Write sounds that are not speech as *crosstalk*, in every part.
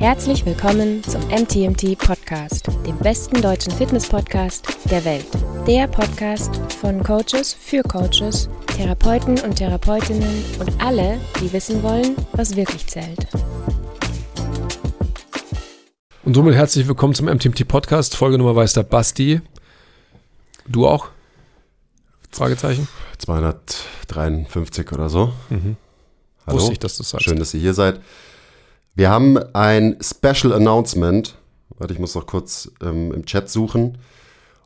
Herzlich willkommen zum MTMT Podcast, dem besten deutschen Fitness-Podcast der Welt. Der Podcast von Coaches für Coaches, Therapeuten und Therapeutinnen und alle, die wissen wollen, was wirklich zählt. Und somit herzlich willkommen zum MTMT Podcast. Folgenummer weiß der Basti. Du auch? Fragezeichen? 253 oder so. Mhm. Hallo. Wusste ich, dass du sagst. Schön, dass ihr hier seid. Wir haben ein Special Announcement. Warte, ich muss noch kurz ähm, im Chat suchen.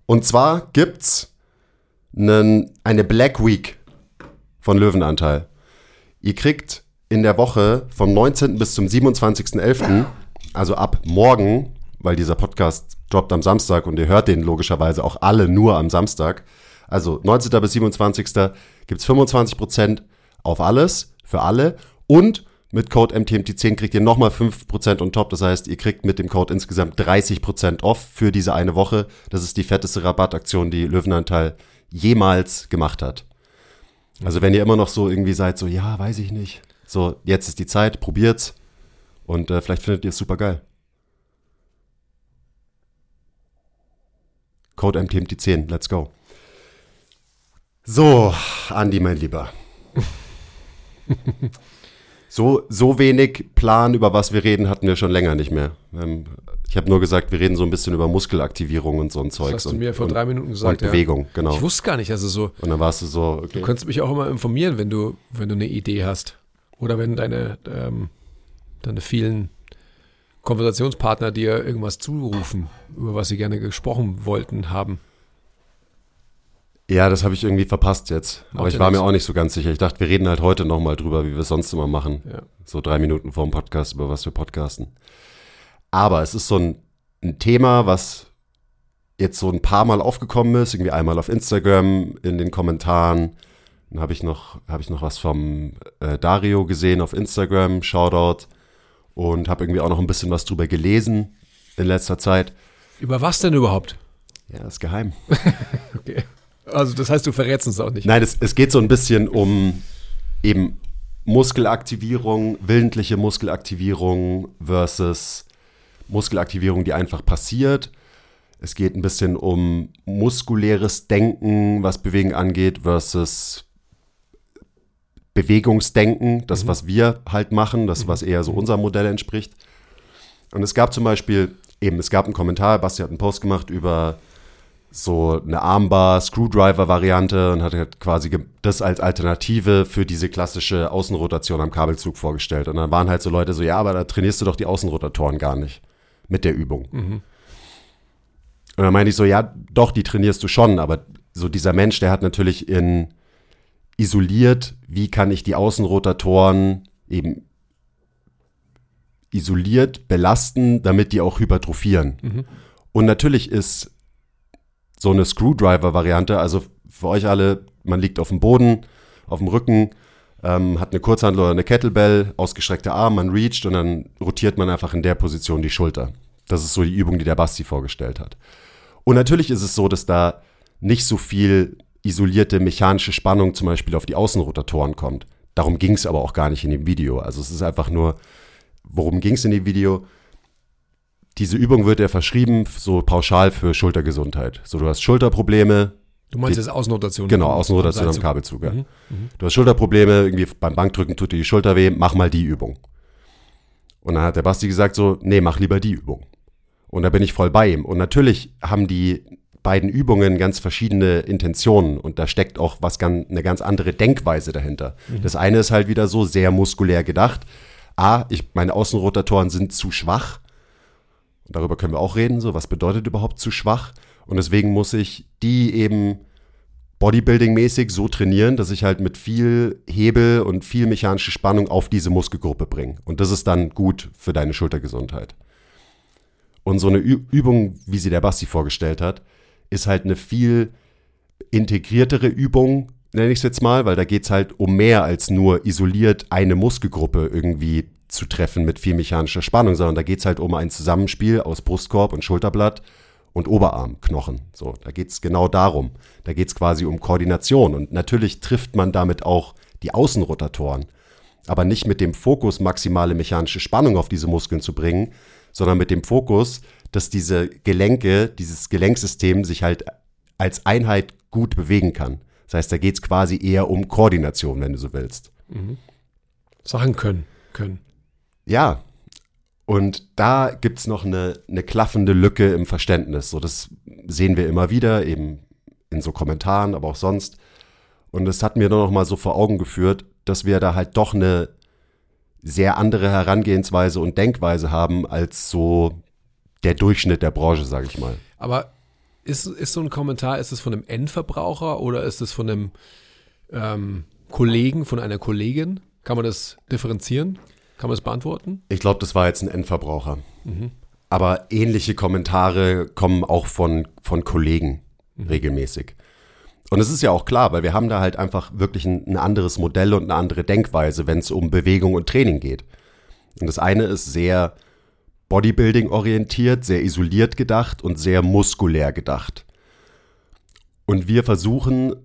Und zwar gibt's einen, eine Black Week von Löwenanteil. Ihr kriegt in der Woche vom 19. bis zum 27.11., also ab morgen, weil dieser Podcast droppt am Samstag und ihr hört den logischerweise auch alle nur am Samstag. Also 19. bis 27. gibt's 25% auf alles, für alle. Und mit Code MTMT10 kriegt ihr nochmal 5% on top. Das heißt, ihr kriegt mit dem Code insgesamt 30% off für diese eine Woche. Das ist die fetteste Rabattaktion, die Löwenanteil jemals gemacht hat. Also wenn ihr immer noch so irgendwie seid, so ja, weiß ich nicht. So, jetzt ist die Zeit, probiert's. Und äh, vielleicht findet ihr es super geil. Code MTMT10, let's go. So, Andi, mein Lieber. *laughs* so, so wenig Plan, über was wir reden, hatten wir schon länger nicht mehr. Ähm, ich habe nur gesagt, wir reden so ein bisschen über Muskelaktivierung und so ein Zeug. Das hast du mir vor drei Minuten und gesagt. ja. Bewegung, genau. Ich wusste gar nicht, also so. Und dann warst du so, okay. Du könntest mich auch immer informieren, wenn du, wenn du eine Idee hast. Oder wenn deine, ähm, deine vielen Konversationspartner dir irgendwas zurufen, über was sie gerne gesprochen wollten haben. Ja, das habe ich irgendwie verpasst jetzt. Aber Macht ich ja war mir auch nicht so ganz sicher. Ich dachte, wir reden halt heute nochmal drüber, wie wir es sonst immer machen. Ja. So drei Minuten vor dem Podcast, über was wir podcasten. Aber es ist so ein, ein Thema, was jetzt so ein paar Mal aufgekommen ist. Irgendwie einmal auf Instagram, in den Kommentaren. Dann habe ich noch, habe ich noch was vom äh, Dario gesehen auf Instagram. Shoutout. Und habe irgendwie auch noch ein bisschen was drüber gelesen in letzter Zeit. Über was denn überhaupt? Ja, ist geheim. *laughs* Okay. Also das heißt, du verrätst uns auch nicht. Nein, es, es geht so ein bisschen um eben Muskelaktivierung, willentliche Muskelaktivierung versus Muskelaktivierung, die einfach passiert. Es geht ein bisschen um muskuläres Denken, was Bewegen angeht, versus Bewegungsdenken, das, was wir halt machen, das, was eher so unserem Modell entspricht. Und es gab zum Beispiel, eben, es gab einen Kommentar, Basti hat einen Post gemacht über so eine Armbar-Screwdriver-Variante und hat halt quasi das als Alternative für diese klassische Außenrotation am Kabelzug vorgestellt. Und dann waren halt so Leute so, ja, aber da trainierst du doch die Außenrotatoren gar nicht mit der Übung. Und dann meinte ich so, ja, doch, die trainierst du schon, aber so dieser Mensch, der hat natürlich in isoliert, wie kann ich die Außenrotatoren eben isoliert belasten, damit die auch hypertrophieren. Und natürlich ist so eine Screwdriver-Variante, also für euch alle, man liegt auf dem Boden, auf dem Rücken, ähm, hat eine Kurzhandel oder eine Kettlebell, ausgestreckte Arm, man reacht und dann rotiert man einfach in der Position die Schulter. Das ist so die Übung, die der Basti vorgestellt hat. Und natürlich ist es so, dass da nicht so viel isolierte mechanische Spannung zum Beispiel auf die Außenrotatoren kommt. Darum ging es aber auch gar nicht in dem Video. Also es ist einfach nur, worum ging es in dem Video? Diese Übung wird ja verschrieben, so pauschal für Schultergesundheit. So, du hast Schulterprobleme, Du meinst jetzt Außenrotation? genau, Außenrotation am. Kabelzug. Ja. Mhm. Du hast Schulterprobleme, irgendwie beim Bankdrücken tut dir die Schulter weh, mach mal die Übung. Und dann hat der Basti gesagt so, nee, mach lieber die Übung. Und da bin ich voll bei ihm. Und natürlich haben die beiden Übungen ganz verschiedene Intentionen und da steckt auch was ganz, eine ganz andere Denkweise dahinter. Das eine ist halt wieder so sehr muskulär gedacht. A, ich, meine Außenrotatoren sind zu schwach. Und darüber können wir auch reden. So, was bedeutet überhaupt zu schwach? Und deswegen muss ich die eben Bodybuilding-mäßig so trainieren, dass ich halt mit viel Hebel und viel mechanische Spannung auf diese Muskelgruppe bringe. Und das ist dann gut für deine Schultergesundheit. Und so eine Übung, wie sie der Basti vorgestellt hat, ist halt eine viel integriertere Übung, nenne ich es jetzt mal, weil da geht es halt um mehr als nur isoliert eine Muskelgruppe irgendwie zu treffen mit viel mechanischer Spannung, sondern da geht es halt um ein Zusammenspiel aus Brustkorb und Schulterblatt und Oberarmknochen. So, da geht es genau darum. Da geht es quasi um Koordination. Und natürlich trifft man damit auch die Außenrotatoren. Aber nicht mit dem Fokus, maximale mechanische Spannung auf diese Muskeln zu bringen, sondern mit dem Fokus, dass diese Gelenke, dieses Gelenksystem sich halt als Einheit gut bewegen kann. Das heißt, da geht es quasi eher um Koordination, wenn du so willst. Mhm. Sachen können, können. Ja, und da gibt es noch eine, eine klaffende Lücke im Verständnis. So, das sehen wir immer wieder, eben in so Kommentaren, aber auch sonst. Und es hat mir nur noch mal so vor Augen geführt, dass wir da halt doch eine sehr andere Herangehensweise und Denkweise haben als so der Durchschnitt der Branche, sage ich mal. Aber ist, ist so ein Kommentar, ist es von einem Endverbraucher oder ist es von einem ähm, Kollegen, von einer Kollegin? Kann man das differenzieren? Kann man das beantworten? Ich glaube, das war jetzt ein Endverbraucher. Mhm. Aber ähnliche Kommentare kommen auch von, von Kollegen mhm. regelmäßig. Und es ist ja auch klar, weil wir haben da halt einfach wirklich ein, ein anderes Modell und eine andere Denkweise, wenn es um Bewegung und Training geht. Und das eine ist sehr Bodybuilding orientiert, sehr isoliert gedacht und sehr muskulär gedacht. Und wir versuchen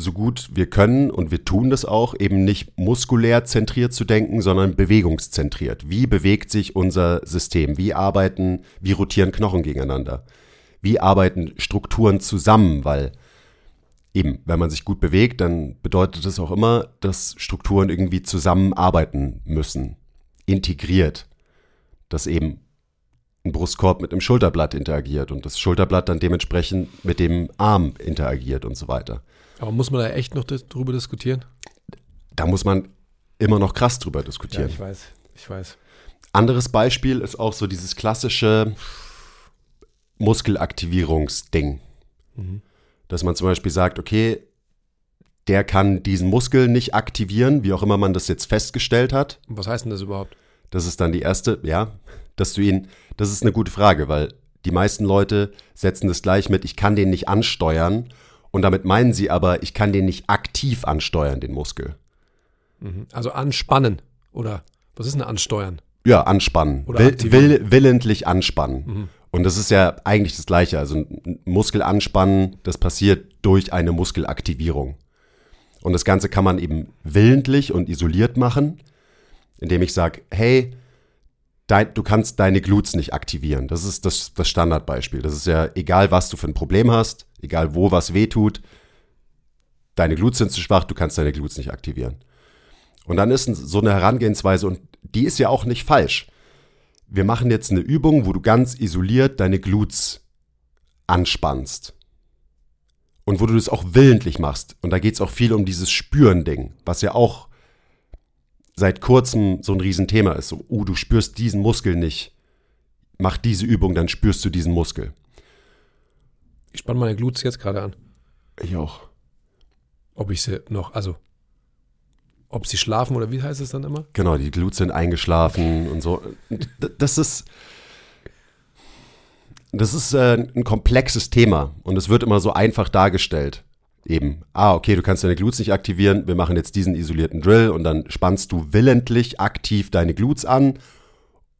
so gut wir können und wir tun das auch, eben nicht muskulär zentriert zu denken, sondern bewegungszentriert. Wie bewegt sich unser System? Wie arbeiten, wie rotieren Knochen gegeneinander? Wie arbeiten Strukturen zusammen? Weil eben, wenn man sich gut bewegt, dann bedeutet das auch immer, dass Strukturen irgendwie zusammenarbeiten müssen. Integriert. Dass eben ein Brustkorb mit dem Schulterblatt interagiert und das Schulterblatt dann dementsprechend mit dem Arm interagiert und so weiter. Aber muss man da echt noch drüber diskutieren? Da muss man immer noch krass drüber diskutieren. Ja, ich weiß, ich weiß. Anderes Beispiel ist auch so dieses klassische Muskelaktivierungsding. Mhm. Dass man zum Beispiel sagt, okay, der kann diesen Muskel nicht aktivieren, wie auch immer man das jetzt festgestellt hat. Was heißt denn das überhaupt? Das ist dann die erste, ja, dass du ihn, das ist eine gute Frage, weil die meisten Leute setzen das gleich mit, ich kann den nicht ansteuern und damit meinen sie aber, ich kann den nicht aktiv ansteuern, den Muskel. Mhm. Also anspannen oder was ist denn ansteuern? Ja, anspannen. Oder will, will, willentlich anspannen. Mhm. Und das ist ja eigentlich das Gleiche. Also ein Muskel anspannen, das passiert durch eine Muskelaktivierung. Und das Ganze kann man eben willentlich und isoliert machen, indem ich sage, hey, dein, du kannst deine Glutes nicht aktivieren. Das ist das, das Standardbeispiel. Das ist ja egal, was du für ein Problem hast, egal wo was weh tut, deine Glutes sind zu schwach, du kannst deine Glutes nicht aktivieren. Und dann ist so eine Herangehensweise, und die ist ja auch nicht falsch. Wir machen jetzt eine Übung, wo du ganz isoliert deine Glutes anspannst. Und wo du das auch willentlich machst. Und da geht es auch viel um dieses Spüren-Ding, was ja auch seit kurzem so ein Riesenthema ist. So, oh, du spürst diesen Muskel nicht. Mach diese Übung, dann spürst du diesen Muskel. Ich spanne meine Glutes jetzt gerade an. Ich auch. Ob ich sie noch, also, ob sie schlafen oder wie heißt es dann immer? Genau, die Glutes sind eingeschlafen und so. Das ist, das ist äh, ein komplexes Thema und es wird immer so einfach dargestellt. Eben, ah, okay, du kannst deine Glutes nicht aktivieren, wir machen jetzt diesen isolierten Drill und dann spannst du willentlich aktiv deine Glutes an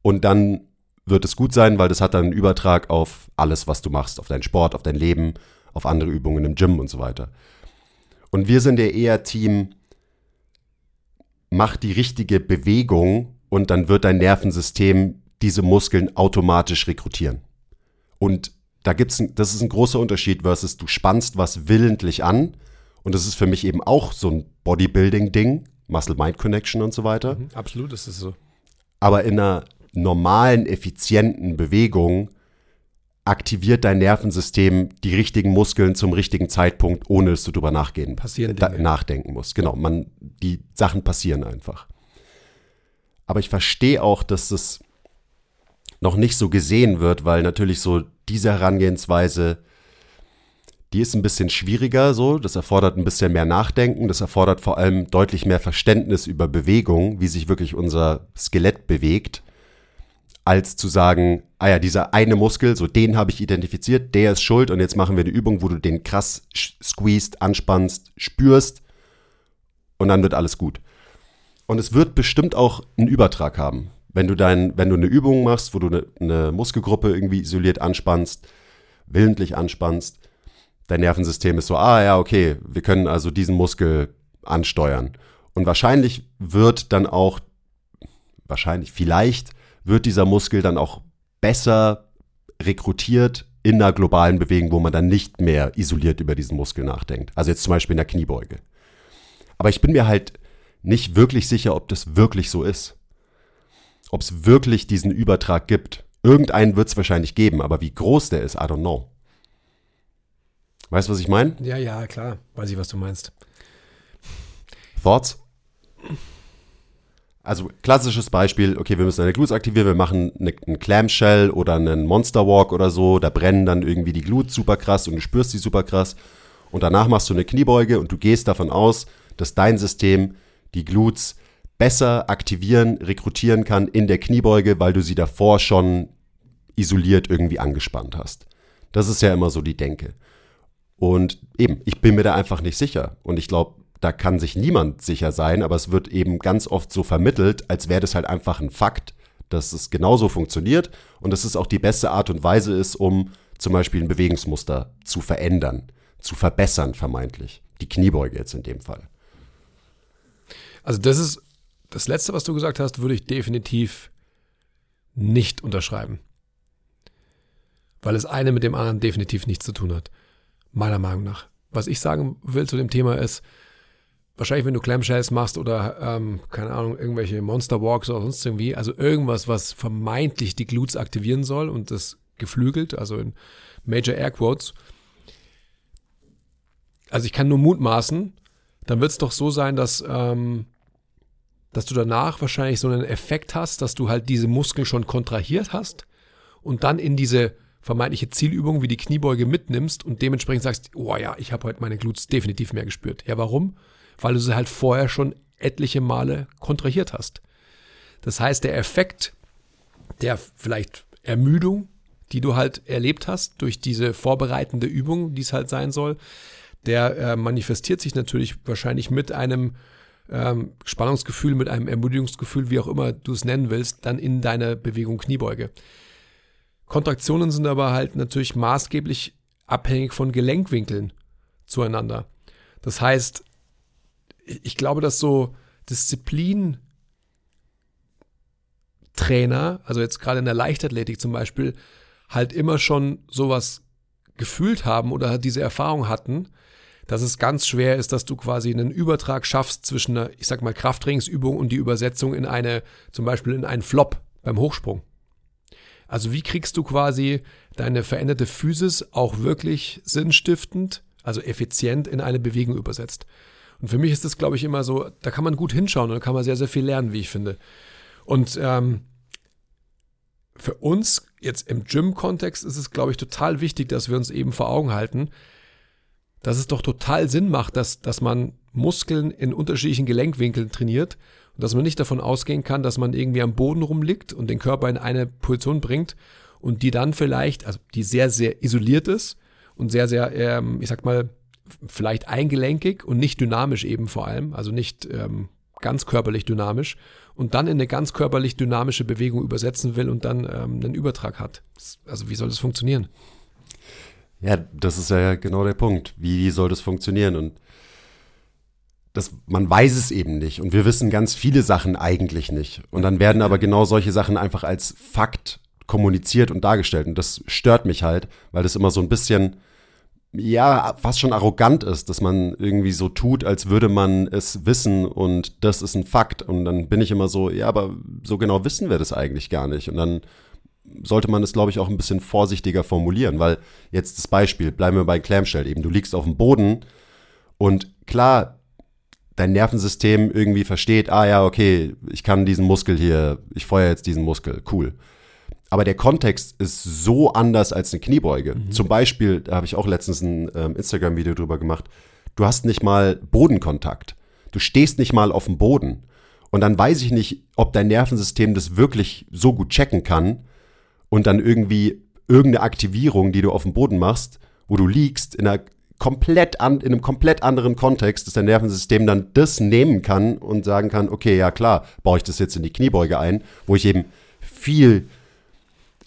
und dann wird es gut sein, weil das hat dann einen Übertrag auf alles, was du machst, auf deinen Sport, auf dein Leben, auf andere Übungen im Gym und so weiter. Und wir sind ja eher Team, mach die richtige Bewegung und dann wird dein Nervensystem diese Muskeln automatisch rekrutieren. Und da gibt's, das ist ein großer Unterschied versus du spannst was willentlich an. Und das ist für mich eben auch so ein Bodybuilding-Ding, Muscle-Mind-Connection und so weiter. Mhm, absolut, das ist so. Aber in einer normalen, effizienten Bewegung aktiviert dein Nervensystem die richtigen Muskeln zum richtigen Zeitpunkt, ohne dass du drüber nachgehen, passieren da, nachdenken musst. Genau, man, die Sachen passieren einfach. Aber ich verstehe auch, dass das noch nicht so gesehen wird, weil natürlich so diese Herangehensweise, die ist ein bisschen schwieriger so, das erfordert ein bisschen mehr Nachdenken, das erfordert vor allem deutlich mehr Verständnis über Bewegung, wie sich wirklich unser Skelett bewegt, als zu sagen, ah ja, dieser eine Muskel, so den habe ich identifiziert, der ist schuld und jetzt machen wir eine Übung, wo du den krass squeezed, anspannst, spürst und dann wird alles gut. Und es wird bestimmt auch einen Übertrag haben wenn du dein, wenn du eine Übung machst, wo du eine, eine Muskelgruppe irgendwie isoliert anspannst, willentlich anspannst, dein Nervensystem ist so, ah ja, okay, wir können also diesen Muskel ansteuern. Und wahrscheinlich wird dann auch, wahrscheinlich, vielleicht wird dieser Muskel dann auch besser rekrutiert in einer globalen Bewegung, wo man dann nicht mehr isoliert über diesen Muskel nachdenkt. Also jetzt zum Beispiel in der Kniebeuge. Aber ich bin mir halt nicht wirklich sicher, ob das wirklich so ist. Ob es wirklich diesen Übertrag gibt. Irgendeinen wird es wahrscheinlich geben, aber wie groß der ist, I don't know. Weißt du, was ich meine? Ja, ja, klar. Weiß ich, was du meinst. Thoughts? Also klassisches Beispiel, okay, wir müssen eine Glutes aktivieren, wir machen eine, einen Clamshell oder einen Monster Walk oder so, da brennen dann irgendwie die Glutes super krass und du spürst die super krass und danach machst du eine Kniebeuge und du gehst davon aus, dass dein System die Glutes besser aktivieren, rekrutieren kann in der Kniebeuge, weil du sie davor schon isoliert irgendwie angespannt hast. Das ist ja immer so die Denke. Und eben, ich bin mir da einfach nicht sicher. Und ich glaube, da kann sich niemand sicher sein, aber es wird eben ganz oft so vermittelt, als wäre das halt einfach ein Fakt, dass es genauso funktioniert und dass es auch die beste Art und Weise ist, um zum Beispiel ein Bewegungsmuster zu verändern, zu verbessern, vermeintlich. Die Kniebeuge jetzt in dem Fall. Also das ist das Letzte, was du gesagt hast, würde ich definitiv nicht unterschreiben. Weil es eine mit dem anderen definitiv nichts zu tun hat. Meiner Meinung nach. Was ich sagen will zu dem Thema ist, wahrscheinlich, wenn du Clamshells machst oder, ähm, keine Ahnung, irgendwelche Monster Walks oder sonst irgendwie, also irgendwas, was vermeintlich die Glutes aktivieren soll und das geflügelt, also in Major Air Quotes. Also ich kann nur mutmaßen, dann wird es doch so sein, dass, ähm, dass du danach wahrscheinlich so einen Effekt hast, dass du halt diese Muskeln schon kontrahiert hast und dann in diese vermeintliche Zielübung wie die Kniebeuge mitnimmst und dementsprechend sagst, oh ja, ich habe heute meine Glutes definitiv mehr gespürt. Ja, warum? weil du sie halt vorher schon etliche Male kontrahiert hast. Das heißt, der Effekt der vielleicht Ermüdung, die du halt erlebt hast durch diese vorbereitende Übung, die es halt sein soll, der äh, manifestiert sich natürlich wahrscheinlich mit einem ähm, Spannungsgefühl, mit einem Ermüdungsgefühl, wie auch immer du es nennen willst, dann in deiner Bewegung Kniebeuge. Kontraktionen sind aber halt natürlich maßgeblich abhängig von Gelenkwinkeln zueinander. Das heißt, ich glaube, dass so Disziplin Trainer, also jetzt gerade in der Leichtathletik zum Beispiel, halt immer schon sowas gefühlt haben oder diese Erfahrung hatten, dass es ganz schwer ist, dass du quasi einen Übertrag schaffst zwischen einer, ich sag mal, Krafttrainingsübung und die Übersetzung in eine, zum Beispiel in einen Flop beim Hochsprung. Also wie kriegst du quasi deine veränderte Physis auch wirklich sinnstiftend, also effizient in eine Bewegung übersetzt? Und für mich ist das, glaube ich, immer so, da kann man gut hinschauen und da kann man sehr, sehr viel lernen, wie ich finde. Und ähm, für uns jetzt im Gym-Kontext ist es, glaube ich, total wichtig, dass wir uns eben vor Augen halten, dass es doch total Sinn macht, dass, dass man Muskeln in unterschiedlichen Gelenkwinkeln trainiert und dass man nicht davon ausgehen kann, dass man irgendwie am Boden rumliegt und den Körper in eine Position bringt und die dann vielleicht, also die sehr, sehr isoliert ist und sehr, sehr, ähm, ich sag mal, vielleicht eingelenkig und nicht dynamisch eben vor allem, also nicht ähm, ganz körperlich dynamisch und dann in eine ganz körperlich dynamische Bewegung übersetzen will und dann ähm, einen Übertrag hat. Also wie soll das funktionieren? Ja, das ist ja genau der Punkt. Wie soll das funktionieren? Und das, man weiß es eben nicht. Und wir wissen ganz viele Sachen eigentlich nicht. Und dann werden aber genau solche Sachen einfach als Fakt kommuniziert und dargestellt. Und das stört mich halt, weil das immer so ein bisschen ja, fast schon arrogant ist, dass man irgendwie so tut, als würde man es wissen und das ist ein Fakt. Und dann bin ich immer so, ja, aber so genau wissen wir das eigentlich gar nicht. Und dann sollte man es, glaube ich, auch ein bisschen vorsichtiger formulieren, weil jetzt das Beispiel, bleiben wir bei Clamshell eben, du liegst auf dem Boden und klar, dein Nervensystem irgendwie versteht, ah ja, okay, ich kann diesen Muskel hier, ich feuer jetzt diesen Muskel, cool aber der Kontext ist so anders als eine Kniebeuge. Mhm. Zum Beispiel, da habe ich auch letztens ein ähm, Instagram-Video drüber gemacht, du hast nicht mal Bodenkontakt. Du stehst nicht mal auf dem Boden. Und dann weiß ich nicht, ob dein Nervensystem das wirklich so gut checken kann und dann irgendwie irgendeine Aktivierung, die du auf dem Boden machst, wo du liegst, in, einer komplett an, in einem komplett anderen Kontext, dass dein Nervensystem dann das nehmen kann und sagen kann, okay, ja klar, baue ich das jetzt in die Kniebeuge ein, wo ich eben viel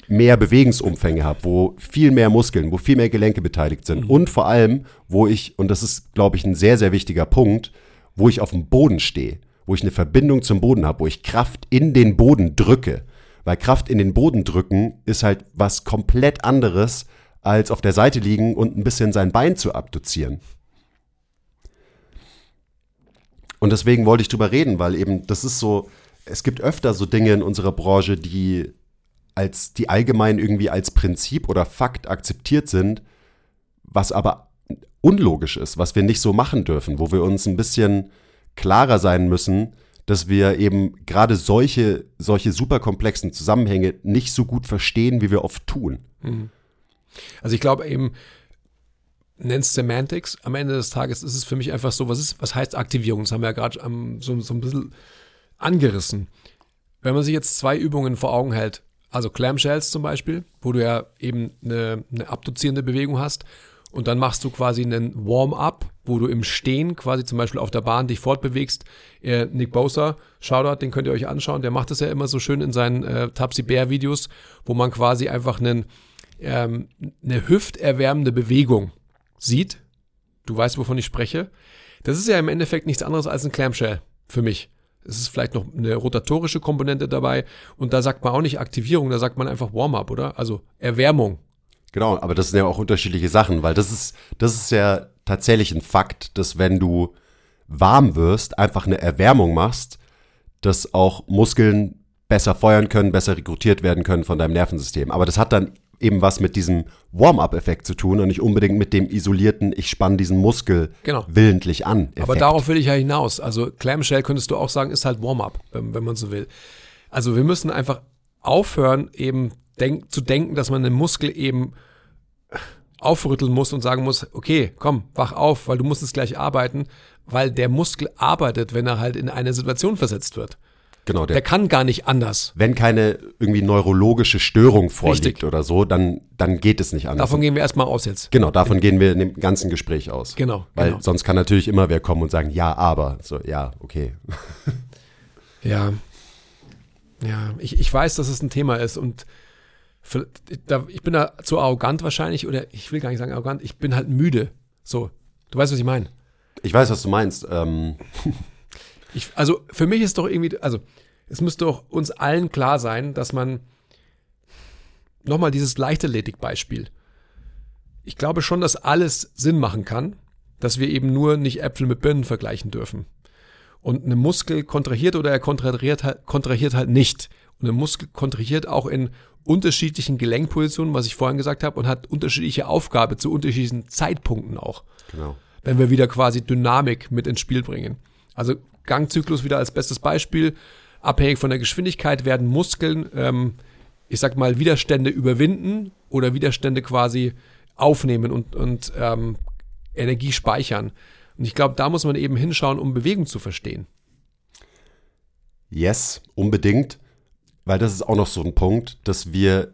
mehr Bewegungsumfänge habe, wo viel mehr Muskeln, wo viel mehr Gelenke beteiligt sind mhm. und vor allem, wo ich, und das ist, glaube ich, ein sehr, sehr wichtiger Punkt, wo ich auf dem Boden stehe, wo ich eine Verbindung zum Boden habe, wo ich Kraft in den Boden drücke. Weil Kraft in den Boden drücken ist halt was komplett anderes, als auf der Seite liegen und ein bisschen sein Bein zu abduzieren. Und deswegen wollte ich drüber reden, weil eben das ist so, es gibt öfter so Dinge in unserer Branche, die als die allgemein irgendwie als Prinzip oder Fakt akzeptiert sind, was aber unlogisch ist, was wir nicht so machen dürfen, wo wir uns ein bisschen klarer sein müssen, dass wir eben gerade solche, solche superkomplexen Zusammenhänge nicht so gut verstehen, wie wir oft tun. Mhm. Also ich glaube eben, nennst Semantics, am Ende des Tages ist es für mich einfach so, was ist, was heißt Aktivierung? Das haben wir ja gerade so, so ein bisschen angerissen. Wenn man sich jetzt zwei Übungen vor Augen hält, also Clamshells zum Beispiel, wo du ja eben eine, eine abduzierende Bewegung hast und dann machst du quasi einen Warm-up, wo du im Stehen quasi zum Beispiel auf der Bahn dich fortbewegst. Äh, Nick Bosa, Shoutout, den könnt ihr euch anschauen, der macht das ja immer so schön in seinen äh, Tapsi Bear Videos, wo man quasi einfach einen, ähm, eine hüfterwärmende Bewegung sieht. Du weißt, wovon ich spreche. Das ist ja im Endeffekt nichts anderes als ein Clamshell für mich. Es ist vielleicht noch eine rotatorische Komponente dabei und da sagt man auch nicht Aktivierung, da sagt man einfach Warm-up, oder? Also Erwärmung. Genau, aber das sind ja auch unterschiedliche Sachen, weil das ist, das ist ja tatsächlich ein Fakt, dass wenn du warm wirst, einfach eine Erwärmung machst, dass auch Muskeln besser feuern können, besser rekrutiert werden können von deinem Nervensystem. Aber das hat dann eben was mit diesem Warm-up-Effekt zu tun und nicht unbedingt mit dem isolierten, ich spanne diesen Muskel genau. willentlich an. Effekt. Aber darauf will ich ja hinaus. Also Clamshell könntest du auch sagen, ist halt Warm-up, wenn, wenn man so will. Also wir müssen einfach aufhören, eben denk, zu denken, dass man den Muskel eben aufrütteln muss und sagen muss, okay, komm, wach auf, weil du musst es gleich arbeiten, weil der Muskel arbeitet, wenn er halt in eine Situation versetzt wird. Genau, der, der, kann gar nicht anders. Wenn keine irgendwie neurologische Störung vorliegt Richtig. oder so, dann, dann geht es nicht anders. Davon gehen wir erstmal aus jetzt. Genau, davon gehen wir in dem ganzen Gespräch aus. Genau. Weil genau. sonst kann natürlich immer wer kommen und sagen, ja, aber. So, ja, okay. ja. Ja, ich, ich weiß, dass es ein Thema ist und ich bin da zu arrogant wahrscheinlich oder ich will gar nicht sagen arrogant, ich bin halt müde. So, du weißt, was ich meine. Ich weiß, was du meinst. Ähm. *laughs* Ich, also für mich ist doch irgendwie, also es müsste doch uns allen klar sein, dass man nochmal dieses Leichtathletik-Beispiel. Ich glaube schon, dass alles Sinn machen kann, dass wir eben nur nicht Äpfel mit Birnen vergleichen dürfen. Und eine Muskel kontrahiert oder er kontrahiert halt, kontrahiert halt nicht. Und eine Muskel kontrahiert auch in unterschiedlichen Gelenkpositionen, was ich vorhin gesagt habe, und hat unterschiedliche Aufgabe zu unterschiedlichen Zeitpunkten auch. Genau. Wenn wir wieder quasi Dynamik mit ins Spiel bringen. Also Gangzyklus wieder als bestes Beispiel. Abhängig von der Geschwindigkeit werden Muskeln, ähm, ich sag mal, Widerstände überwinden oder Widerstände quasi aufnehmen und, und ähm, Energie speichern. Und ich glaube, da muss man eben hinschauen, um Bewegung zu verstehen. Yes, unbedingt, weil das ist auch noch so ein Punkt, dass wir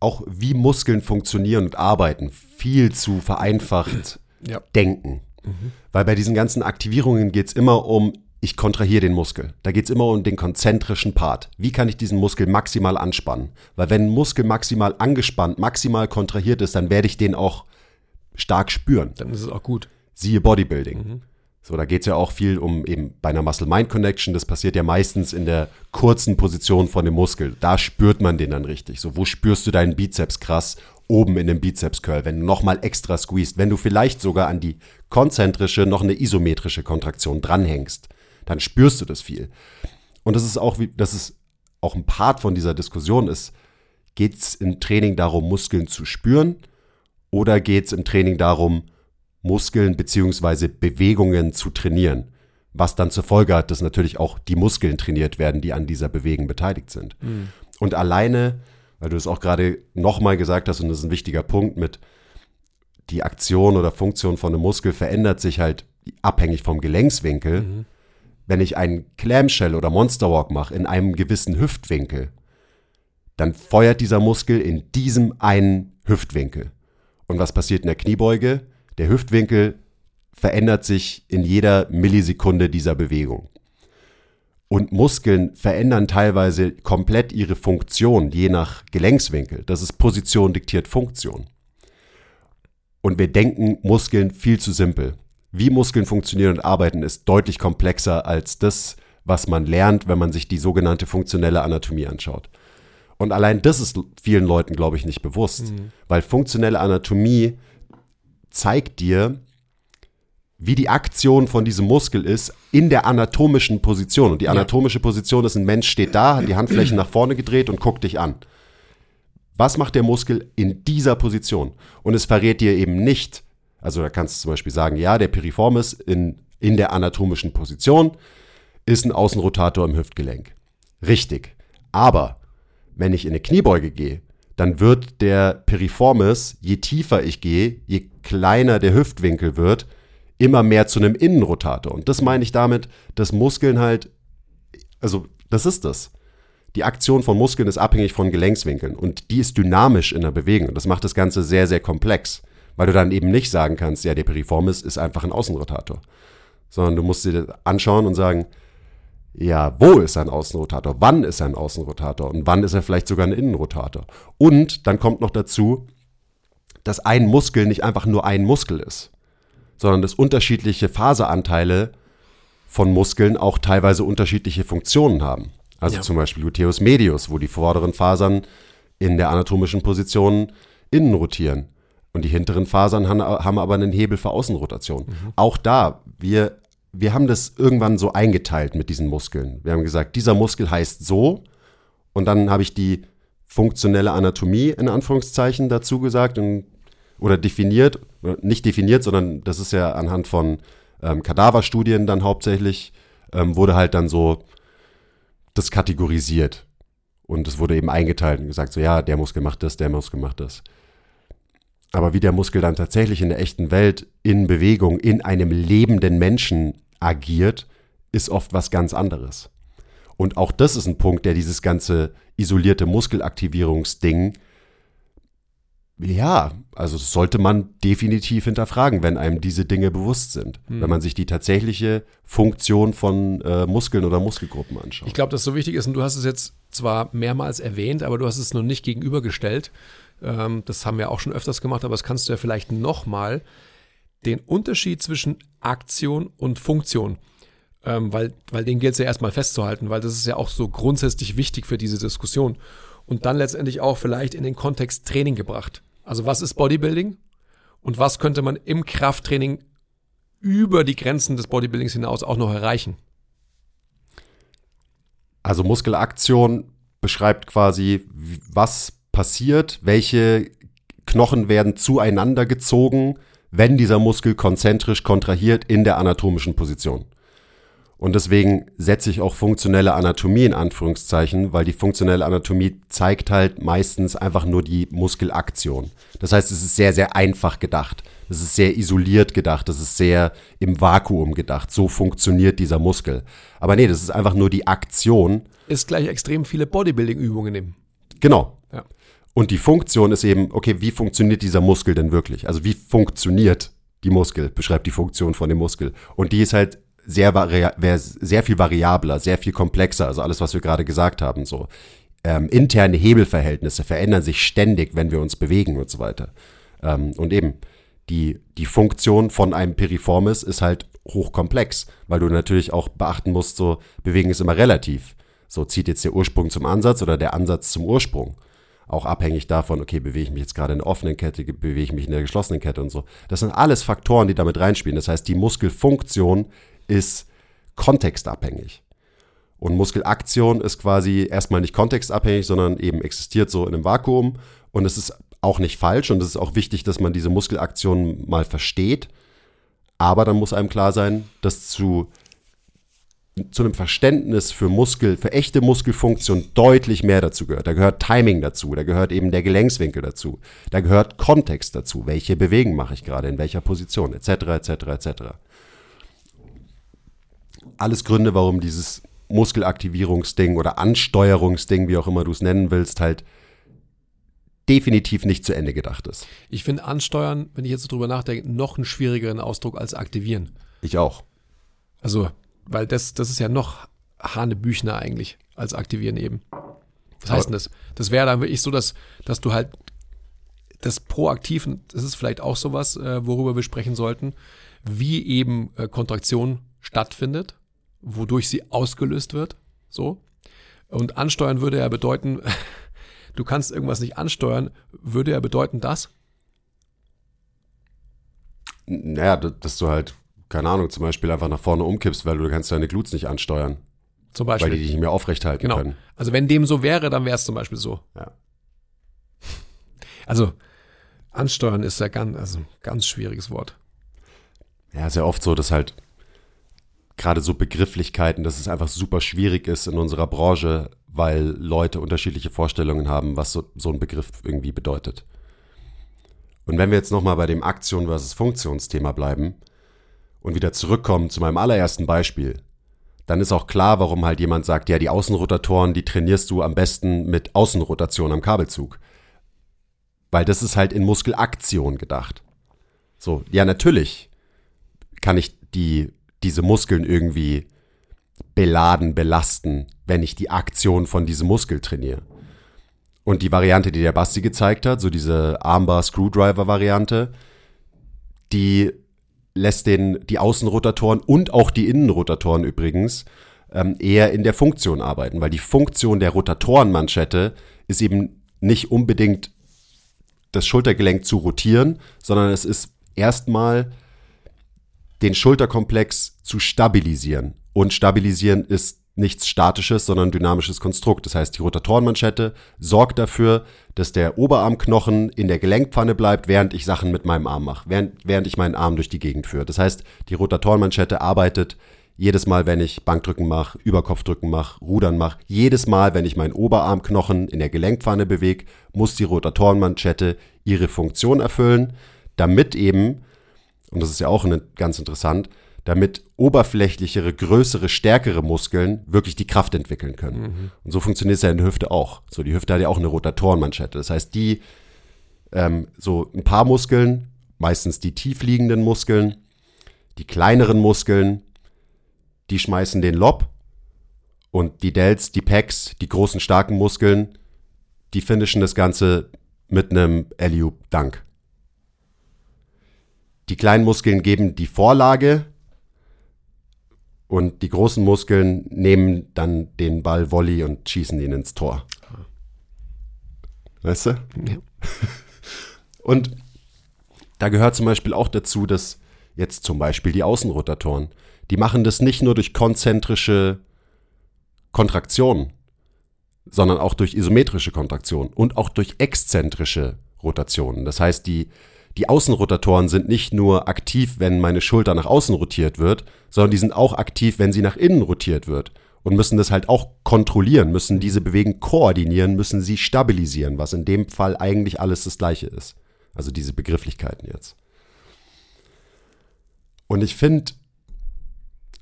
auch wie Muskeln funktionieren und arbeiten, viel zu vereinfacht ja. denken. Mhm. Weil bei diesen ganzen Aktivierungen geht es immer um, ich kontrahiere den Muskel. Da geht es immer um den konzentrischen Part. Wie kann ich diesen Muskel maximal anspannen? Weil wenn ein Muskel maximal angespannt, maximal kontrahiert ist, dann werde ich den auch stark spüren. Dann ist es auch gut. Siehe Bodybuilding. Mhm. So, da geht es ja auch viel um eben bei einer Muscle-Mind-Connection. Das passiert ja meistens in der kurzen Position von dem Muskel. Da spürt man den dann richtig. So, wo spürst du deinen Bizeps krass? Oben in dem Bizeps-Curl, wenn du nochmal extra squeezed, wenn du vielleicht sogar an die konzentrische noch eine isometrische Kontraktion dranhängst, dann spürst du das viel. Und das ist auch, wie, das ist auch ein Part von dieser Diskussion ist, geht es im Training darum, Muskeln zu spüren oder geht es im Training darum, Muskeln beziehungsweise Bewegungen zu trainieren? Was dann zur Folge hat, dass natürlich auch die Muskeln trainiert werden, die an dieser Bewegung beteiligt sind. Mhm. Und alleine, weil du es auch gerade nochmal gesagt hast, und das ist ein wichtiger Punkt mit, die Aktion oder Funktion von einem Muskel verändert sich halt abhängig vom Gelenkswinkel. Mhm. Wenn ich einen Clamshell oder Monsterwalk mache in einem gewissen Hüftwinkel, dann feuert dieser Muskel in diesem einen Hüftwinkel. Und was passiert in der Kniebeuge? Der Hüftwinkel verändert sich in jeder Millisekunde dieser Bewegung. Und Muskeln verändern teilweise komplett ihre Funktion, je nach Gelenkswinkel. Das ist Position diktiert Funktion. Und wir denken Muskeln viel zu simpel. wie Muskeln funktionieren und arbeiten, ist deutlich komplexer als das, was man lernt, wenn man sich die sogenannte funktionelle Anatomie anschaut. Und allein das ist vielen Leuten, glaube ich, nicht bewusst, mhm. weil funktionelle Anatomie zeigt dir, wie die Aktion von diesem Muskel ist in der anatomischen Position. Und die anatomische Position ist, ein Mensch steht da, hat die Handflächen nach vorne gedreht und guckt dich an. Was macht der Muskel in dieser Position? Und es verrät dir eben nicht, also da kannst du zum Beispiel sagen, ja, der Piriformis in, in der anatomischen Position ist ein Außenrotator im Hüftgelenk. Richtig. Aber wenn ich in eine Kniebeuge gehe, dann wird der Piriformis, je tiefer ich gehe, je kleiner der Hüftwinkel wird, immer mehr zu einem Innenrotator. Und das meine ich damit, dass Muskeln halt, also das ist das. Die Aktion von Muskeln ist abhängig von Gelenkswinkeln und die ist dynamisch in der Bewegung. Und das macht das Ganze sehr, sehr komplex, weil du dann eben nicht sagen kannst, ja, der Piriformis ist einfach ein Außenrotator, sondern du musst dir das anschauen und sagen, ja, wo ist ein Außenrotator? Wann ist ein Außenrotator? Und wann ist er vielleicht sogar ein Innenrotator? Und dann kommt noch dazu, dass ein Muskel nicht einfach nur ein Muskel ist sondern dass unterschiedliche Faseranteile von Muskeln auch teilweise unterschiedliche Funktionen haben. Also ja. zum Beispiel Gluteus medius, wo die vorderen Fasern in der anatomischen Position innen rotieren. Und die hinteren Fasern haben aber einen Hebel für Außenrotation. Mhm. Auch da, wir, wir haben das irgendwann so eingeteilt mit diesen Muskeln. Wir haben gesagt, dieser Muskel heißt so. Und dann habe ich die funktionelle Anatomie in Anführungszeichen dazu gesagt und oder definiert, nicht definiert, sondern das ist ja anhand von ähm, Kadaverstudien dann hauptsächlich, ähm, wurde halt dann so das kategorisiert. Und es wurde eben eingeteilt und gesagt, so ja, der Muskel macht das, der Muskel macht das. Aber wie der Muskel dann tatsächlich in der echten Welt in Bewegung, in einem lebenden Menschen agiert, ist oft was ganz anderes. Und auch das ist ein Punkt, der dieses ganze isolierte Muskelaktivierungsding ja, also sollte man definitiv hinterfragen, wenn einem diese Dinge bewusst sind, hm. wenn man sich die tatsächliche Funktion von äh, Muskeln oder Muskelgruppen anschaut. Ich glaube, dass so wichtig ist, und du hast es jetzt zwar mehrmals erwähnt, aber du hast es noch nicht gegenübergestellt. Ähm, das haben wir auch schon öfters gemacht, aber das kannst du ja vielleicht nochmal den Unterschied zwischen Aktion und Funktion. Ähm, weil, weil den gilt es ja erstmal festzuhalten, weil das ist ja auch so grundsätzlich wichtig für diese Diskussion. Und dann letztendlich auch vielleicht in den Kontext Training gebracht. Also was ist Bodybuilding und was könnte man im Krafttraining über die Grenzen des Bodybuildings hinaus auch noch erreichen? Also Muskelaktion beschreibt quasi, was passiert, welche Knochen werden zueinander gezogen, wenn dieser Muskel konzentrisch kontrahiert in der anatomischen Position. Und deswegen setze ich auch funktionelle Anatomie in Anführungszeichen, weil die funktionelle Anatomie zeigt halt meistens einfach nur die Muskelaktion. Das heißt, es ist sehr, sehr einfach gedacht. Es ist sehr isoliert gedacht. Es ist sehr im Vakuum gedacht. So funktioniert dieser Muskel. Aber nee, das ist einfach nur die Aktion. Ist gleich extrem viele Bodybuilding-Übungen nehmen. Genau. Ja. Und die Funktion ist eben, okay, wie funktioniert dieser Muskel denn wirklich? Also wie funktioniert die Muskel? Beschreibt die Funktion von dem Muskel. Und die ist halt sehr, sehr viel variabler, sehr viel komplexer, also alles, was wir gerade gesagt haben, so. Ähm, interne Hebelverhältnisse verändern sich ständig, wenn wir uns bewegen und so weiter. Ähm, und eben, die, die Funktion von einem Piriformis ist halt hochkomplex, weil du natürlich auch beachten musst, so, Bewegen ist immer relativ. So, zieht jetzt der Ursprung zum Ansatz oder der Ansatz zum Ursprung? Auch abhängig davon, okay, bewege ich mich jetzt gerade in der offenen Kette, bewege ich mich in der geschlossenen Kette und so. Das sind alles Faktoren, die damit reinspielen. Das heißt, die Muskelfunktion ist kontextabhängig. Und Muskelaktion ist quasi erstmal nicht kontextabhängig, sondern eben existiert so in einem Vakuum. Und es ist auch nicht falsch und es ist auch wichtig, dass man diese Muskelaktion mal versteht. Aber dann muss einem klar sein, dass zu, zu einem Verständnis für Muskel, für echte Muskelfunktion deutlich mehr dazu gehört. Da gehört Timing dazu, da gehört eben der Gelenkswinkel dazu, da gehört Kontext dazu, welche Bewegung mache ich gerade, in welcher Position, etc., etc., etc alles Gründe, warum dieses Muskelaktivierungsding oder Ansteuerungsding, wie auch immer du es nennen willst, halt definitiv nicht zu Ende gedacht ist. Ich finde Ansteuern, wenn ich jetzt so drüber nachdenke, noch einen schwierigeren Ausdruck als aktivieren. Ich auch. Also, weil das, das ist ja noch Hanebüchner eigentlich als aktivieren eben. Was heißt denn das? Das wäre dann wirklich so, dass, dass du halt das Proaktiven, das ist vielleicht auch sowas, äh, worüber wir sprechen sollten, wie eben äh, Kontraktion stattfindet, wodurch sie ausgelöst wird. So. Und ansteuern würde ja bedeuten, *laughs* du kannst irgendwas nicht ansteuern, würde ja bedeuten das? Naja, dass du halt, keine Ahnung, zum Beispiel einfach nach vorne umkippst, weil du kannst deine Glutes nicht ansteuern. Zum Beispiel. Weil die dich nicht mehr aufrecht halten genau. können. Also wenn dem so wäre, dann wäre es zum Beispiel so. Ja. Also ansteuern ist ja ganz, also ganz schwieriges Wort. Ja, ja oft so, dass halt gerade so Begrifflichkeiten, dass es einfach super schwierig ist in unserer Branche, weil Leute unterschiedliche Vorstellungen haben, was so, so ein Begriff irgendwie bedeutet. Und wenn wir jetzt nochmal bei dem Aktion versus Funktionsthema bleiben und wieder zurückkommen zu meinem allerersten Beispiel, dann ist auch klar, warum halt jemand sagt, ja, die Außenrotatoren, die trainierst du am besten mit Außenrotation am Kabelzug. Weil das ist halt in Muskelaktion gedacht. So, ja, natürlich kann ich die, diese Muskeln irgendwie beladen, belasten, wenn ich die Aktion von diesem Muskel trainiere. Und die Variante, die der Basti gezeigt hat, so diese Armbar-Screwdriver-Variante, die lässt den, die Außenrotatoren und auch die Innenrotatoren übrigens ähm, eher in der Funktion arbeiten, weil die Funktion der Rotatorenmanschette ist eben nicht unbedingt das Schultergelenk zu rotieren, sondern es ist erstmal den Schulterkomplex zu stabilisieren. Und stabilisieren ist nichts Statisches, sondern dynamisches Konstrukt. Das heißt, die Rotatorenmanschette sorgt dafür, dass der Oberarmknochen in der Gelenkpfanne bleibt, während ich Sachen mit meinem Arm mache, während, während ich meinen Arm durch die Gegend führe. Das heißt, die Rotatorenmanschette arbeitet jedes Mal, wenn ich Bankdrücken mache, Überkopfdrücken mache, Rudern mache, jedes Mal, wenn ich meinen Oberarmknochen in der Gelenkpfanne bewege, muss die Rotatorenmanschette ihre Funktion erfüllen, damit eben, und das ist ja auch ganz interessant, damit oberflächlichere, größere, stärkere Muskeln wirklich die Kraft entwickeln können. Mhm. Und so funktioniert es ja in der Hüfte auch. So, die Hüfte hat ja auch eine Rotatorenmanschette. Das heißt, die, ähm, so ein paar Muskeln, meistens die tiefliegenden Muskeln, die kleineren Muskeln, die schmeißen den Lob und die Delts, die Pecs, die großen, starken Muskeln, die finishen das Ganze mit einem Alley-Oop-Dank. Die kleinen Muskeln geben die Vorlage und die großen Muskeln nehmen dann den Ball Volley und schießen ihn ins Tor. Weißt du? Ja. *laughs* Und da gehört zum Beispiel auch dazu, dass jetzt zum Beispiel die Außenrotatoren, die machen das nicht nur durch konzentrische Kontraktionen, sondern auch durch isometrische Kontraktionen und auch durch exzentrische Rotationen. Das heißt, die die Außenrotatoren sind nicht nur aktiv, wenn meine Schulter nach außen rotiert wird, sondern die sind auch aktiv, wenn sie nach innen rotiert wird und müssen das halt auch kontrollieren, müssen diese Bewegung koordinieren, müssen sie stabilisieren, was in dem Fall eigentlich alles das gleiche ist. Also diese Begrifflichkeiten jetzt. Und ich finde,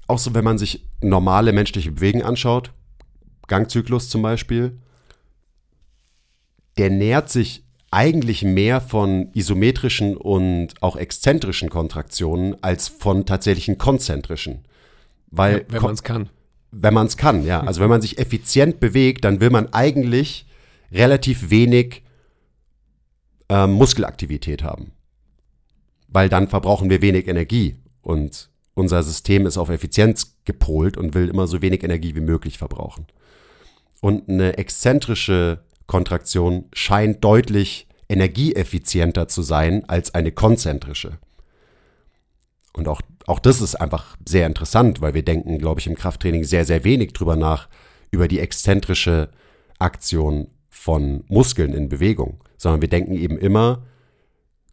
auch so, wenn man sich normale menschliche Bewegungen anschaut, Gangzyklus zum Beispiel, der nährt sich eigentlich mehr von isometrischen und auch exzentrischen Kontraktionen als von tatsächlichen konzentrischen. Weil, ja, wenn man es kann. Wenn man es kann, ja. *laughs* Also wenn man sich effizient bewegt, dann will man eigentlich relativ wenig äh, Muskelaktivität haben. Weil dann verbrauchen wir wenig Energie und unser System ist auf Effizienz gepolt und will immer so wenig Energie wie möglich verbrauchen. Und eine exzentrische Kontraktion scheint deutlich energieeffizienter zu sein als eine konzentrische. Und auch, auch das ist einfach sehr interessant, weil wir denken, glaube ich, im Krafttraining sehr, sehr wenig drüber nach, über die exzentrische Aktion von Muskeln in Bewegung, sondern wir denken eben immer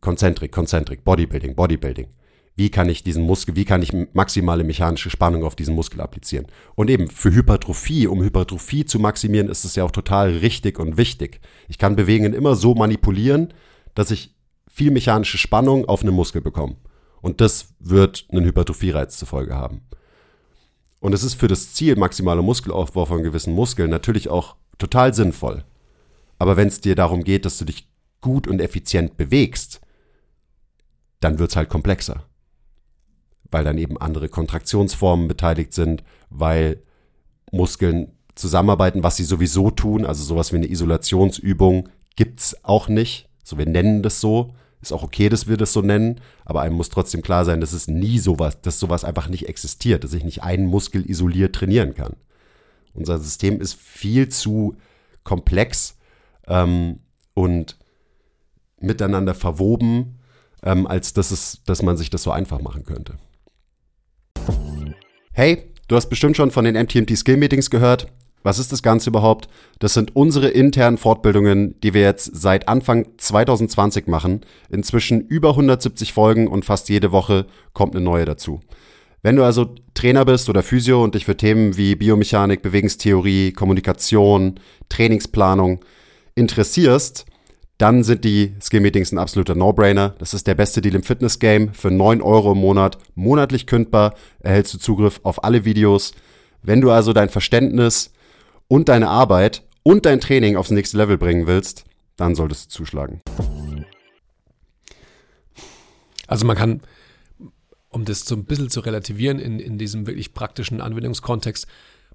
Konzentrik, Konzentrik, Bodybuilding, Bodybuilding wie kann ich diesen Muskel, wie kann ich maximale mechanische Spannung auf diesen Muskel applizieren. Und eben für Hypertrophie, um Hypertrophie zu maximieren, ist es ja auch total richtig und wichtig. Ich kann Bewegungen immer so manipulieren, dass ich viel mechanische Spannung auf einen Muskel bekomme. Und das wird einen Hypertrophie-Reiz zur Folge haben. Und es ist für das Ziel maximaler Muskelaufbau von gewissen Muskeln natürlich auch total sinnvoll. Aber wenn es dir darum geht, dass du dich gut und effizient bewegst, dann wird es halt komplexer weil dann eben andere Kontraktionsformen beteiligt sind, weil Muskeln zusammenarbeiten, was sie sowieso tun. Also sowas wie eine Isolationsübung gibt es auch nicht. So, wir nennen das so. Ist auch okay, dass wir das so nennen, aber einem muss trotzdem klar sein, dass es nie sowas, dass sowas einfach nicht existiert, dass ich nicht einen Muskel isoliert trainieren kann. Unser System ist viel zu komplex ähm, und miteinander verwoben, ähm, als dass, es, dass man sich das so einfach machen könnte. Hey, du hast bestimmt schon von den MTMT Skill Meetings gehört. Was ist das Ganze überhaupt? Das sind unsere internen Fortbildungen, die wir jetzt seit Anfang 2020 machen. Inzwischen über 170 Folgen und fast jede Woche kommt eine neue dazu. Wenn du also Trainer bist oder Physio und dich für Themen wie Biomechanik, Bewegungstheorie, Kommunikation, Trainingsplanung interessierst, dann sind die Skill-Meetings ein absoluter No-Brainer. Das ist der beste Deal im Fitness-Game. Für 9 Euro im Monat, monatlich kündbar, erhältst du Zugriff auf alle Videos. Wenn du also dein Verständnis und deine Arbeit und dein Training aufs nächste Level bringen willst, dann solltest du zuschlagen. Also man kann, um das so ein bisschen zu relativieren in, in diesem wirklich praktischen Anwendungskontext,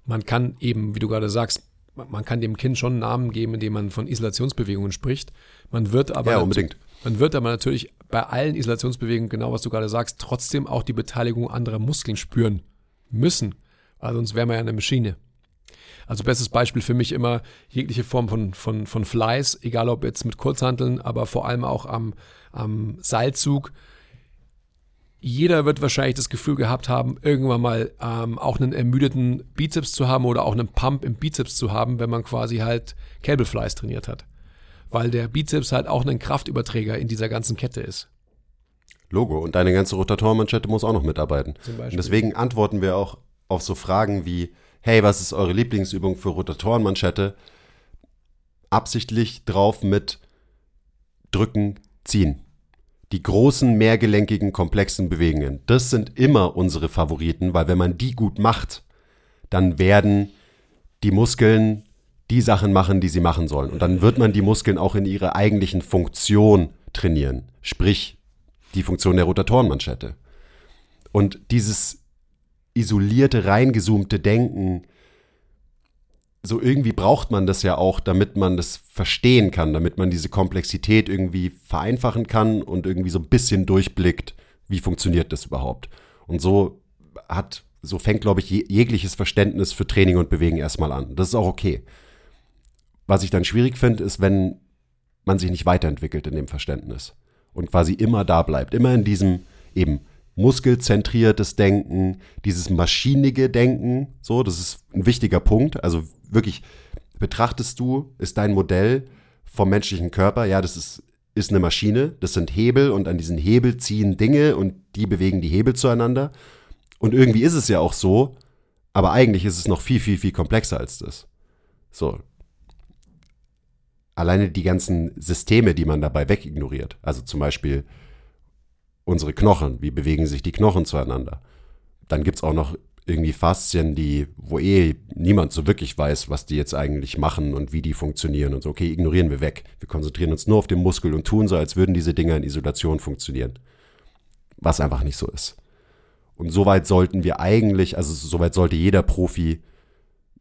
man kann eben, wie du gerade sagst, man kann dem Kind schon einen Namen geben, indem man von Isolationsbewegungen spricht. Man wird aber, ja, unbedingt. man wird aber natürlich bei allen Isolationsbewegungen, genau was du gerade sagst, trotzdem auch die Beteiligung anderer Muskeln spüren müssen. Also sonst wären wir ja eine Maschine. Also bestes Beispiel für mich immer jegliche Form von, von, von Fleiß, egal ob jetzt mit Kurzhanteln, aber vor allem auch am, am Seilzug. Jeder wird wahrscheinlich das Gefühl gehabt haben, irgendwann mal ähm, auch einen ermüdeten Bizeps zu haben oder auch einen Pump im Bizeps zu haben, wenn man quasi halt Cable trainiert hat. Weil der Bizeps halt auch ein Kraftüberträger in dieser ganzen Kette ist. Logo. Und deine ganze Rotatormanschette muss auch noch mitarbeiten. Und deswegen antworten wir auch auf so Fragen wie, hey, was ist eure Lieblingsübung für Rotatorenmanschette? Absichtlich drauf mit drücken, ziehen. Die großen, mehrgelenkigen, komplexen Bewegungen. Das sind immer unsere Favoriten, weil wenn man die gut macht, dann werden die Muskeln die Sachen machen, die sie machen sollen. Und dann wird man die Muskeln auch in ihrer eigentlichen Funktion trainieren. Sprich, die Funktion der Rotatorenmanschette. Und dieses isolierte, reingezoomte Denken, so irgendwie braucht man das ja auch, damit man das verstehen kann, damit man diese Komplexität irgendwie vereinfachen kann und irgendwie so ein bisschen durchblickt, wie funktioniert das überhaupt. Und so hat, so fängt, glaube ich, jegliches Verständnis für Training und Bewegen erstmal an. Das ist auch okay. Was ich dann schwierig finde, ist, wenn man sich nicht weiterentwickelt in dem Verständnis und quasi immer da bleibt, immer in diesem eben muskelzentriertes Denken, dieses maschinige Denken, so, das ist ein wichtiger Punkt. Also wirklich, betrachtest du, ist dein Modell vom menschlichen Körper, ja, das ist, ist eine Maschine, das sind Hebel und an diesen Hebel ziehen Dinge und die bewegen die Hebel zueinander. Und irgendwie ist es ja auch so, aber eigentlich ist es noch viel, viel, viel komplexer als das. So. Alleine die ganzen Systeme, die man dabei wegignoriert. Also zum Beispiel unsere Knochen, wie bewegen sich die Knochen zueinander. Dann gibt es auch noch irgendwie Faszien, die, wo eh niemand so wirklich weiß, was die jetzt eigentlich machen und wie die funktionieren und so. Okay, ignorieren wir weg. Wir konzentrieren uns nur auf den Muskel und tun so, als würden diese Dinger in Isolation funktionieren. Was einfach nicht so ist. Und soweit sollten wir eigentlich, also soweit sollte jeder Profi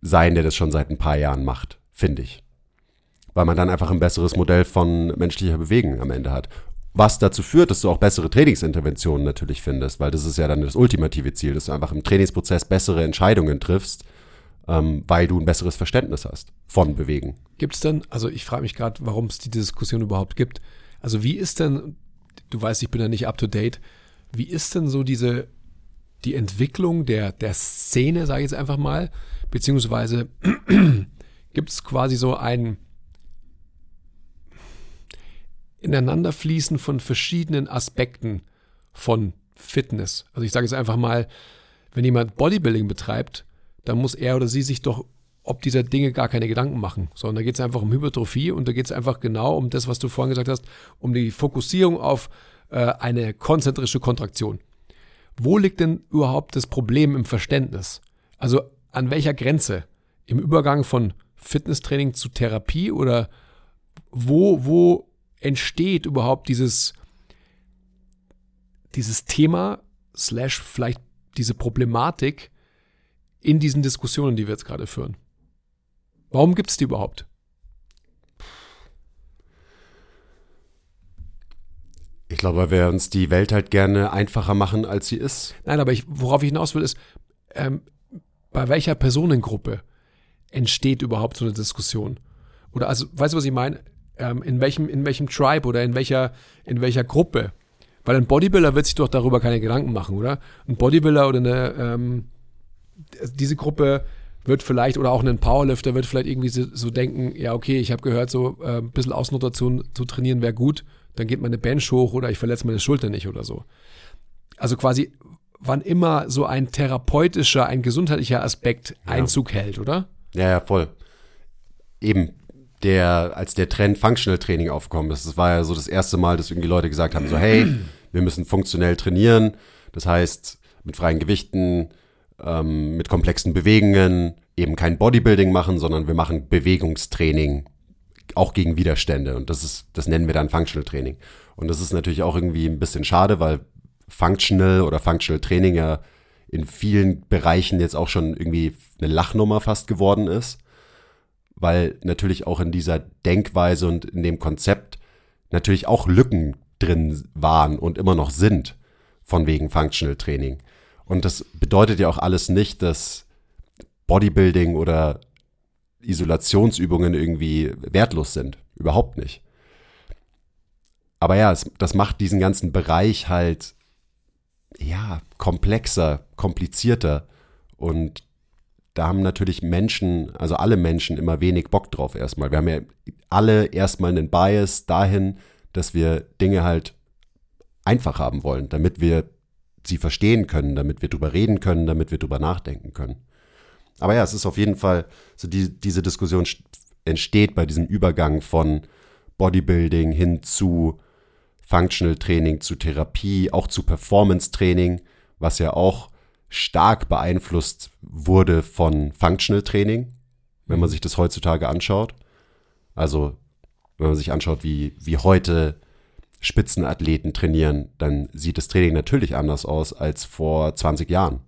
sein, der das schon seit ein paar Jahren macht, finde ich. Weil man dann einfach ein besseres Modell von menschlicher Bewegung am Ende hat. Was dazu führt, dass du auch bessere Trainingsinterventionen natürlich findest, weil das ist ja dann das ultimative Ziel, dass du einfach im Trainingsprozess bessere Entscheidungen triffst, ähm, weil du ein besseres Verständnis hast von Bewegen. Gibt es denn, also ich frage mich gerade, warum es die Diskussion überhaupt gibt. Also wie ist denn, du weißt, ich bin ja nicht up to date, wie ist denn so diese, die Entwicklung der, der Szene, sage ich jetzt einfach mal, beziehungsweise *clears throat* gibt es quasi so ein, Ineinanderfließen von verschiedenen Aspekten von Fitness. Also ich sage jetzt einfach mal, wenn jemand Bodybuilding betreibt, dann muss er oder sie sich doch ob dieser Dinge gar keine Gedanken machen, sondern da geht es einfach um Hypertrophie und da geht es einfach genau um das, was du vorhin gesagt hast, um die Fokussierung auf äh, eine konzentrische Kontraktion. Wo liegt denn überhaupt das Problem im Verständnis? Also an welcher Grenze? Im Übergang von Fitnesstraining zu Therapie oder wo, wo entsteht überhaupt dieses, dieses Thema, slash vielleicht diese Problematik in diesen Diskussionen, die wir jetzt gerade führen? Warum gibt es die überhaupt? Ich glaube, weil wir uns die Welt halt gerne einfacher machen, als sie ist. Nein, aber ich, worauf ich hinaus will, ist, ähm, bei welcher Personengruppe entsteht überhaupt so eine Diskussion? Oder also, weißt du, was ich meine? Ähm, in welchem, in welchem Tribe oder in welcher, in welcher Gruppe? Weil ein Bodybuilder wird sich doch darüber keine Gedanken machen, oder? Ein Bodybuilder oder eine, ähm, diese Gruppe wird vielleicht, oder auch ein Powerlifter wird vielleicht irgendwie so, so denken, ja, okay, ich habe gehört, so äh, ein bisschen Ausnutation zu trainieren wäre gut, dann geht meine Bench hoch oder ich verletze meine Schulter nicht oder so. Also quasi, wann immer so ein therapeutischer, ein gesundheitlicher Aspekt Ja. Einzug hält, oder? Ja, ja, voll. Eben, der, als der Trend Functional Training aufgekommen ist, das war ja so das erste Mal, dass irgendwie Leute gesagt haben, so, hey, wir müssen funktionell trainieren. Das heißt, mit freien Gewichten, ähm, mit komplexen Bewegungen, eben kein Bodybuilding machen, sondern wir machen Bewegungstraining, auch gegen Widerstände. Und das ist, das nennen wir dann Functional Training. Und das ist natürlich auch irgendwie ein bisschen schade, weil Functional oder Functional Training ja in vielen Bereichen jetzt auch schon irgendwie eine Lachnummer fast geworden ist, weil natürlich auch in dieser Denkweise und in dem Konzept natürlich auch Lücken drin waren und immer noch sind von wegen Functional Training. Und das bedeutet ja auch alles nicht, dass Bodybuilding oder Isolationsübungen irgendwie wertlos sind. Überhaupt nicht. Aber ja, es, das macht diesen ganzen Bereich halt ja, komplexer, komplizierter. Und da haben natürlich Menschen, also alle Menschen, immer wenig Bock drauf erstmal. Wir haben ja alle erstmal einen Bias dahin, dass wir Dinge halt einfach haben wollen, damit wir sie verstehen können, damit wir drüber reden können, damit wir drüber nachdenken können. Aber ja, es ist auf jeden Fall, so die, diese Diskussion st- entsteht bei diesem Übergang von Bodybuilding hin zu Functional Training, zu Therapie, auch zu Performance Training, was ja auch stark beeinflusst wurde von Functional Training, wenn man sich das heutzutage anschaut. Also, wenn man sich anschaut, wie, wie heute Spitzenathleten trainieren, dann sieht das Training natürlich anders aus als vor 20 Jahren.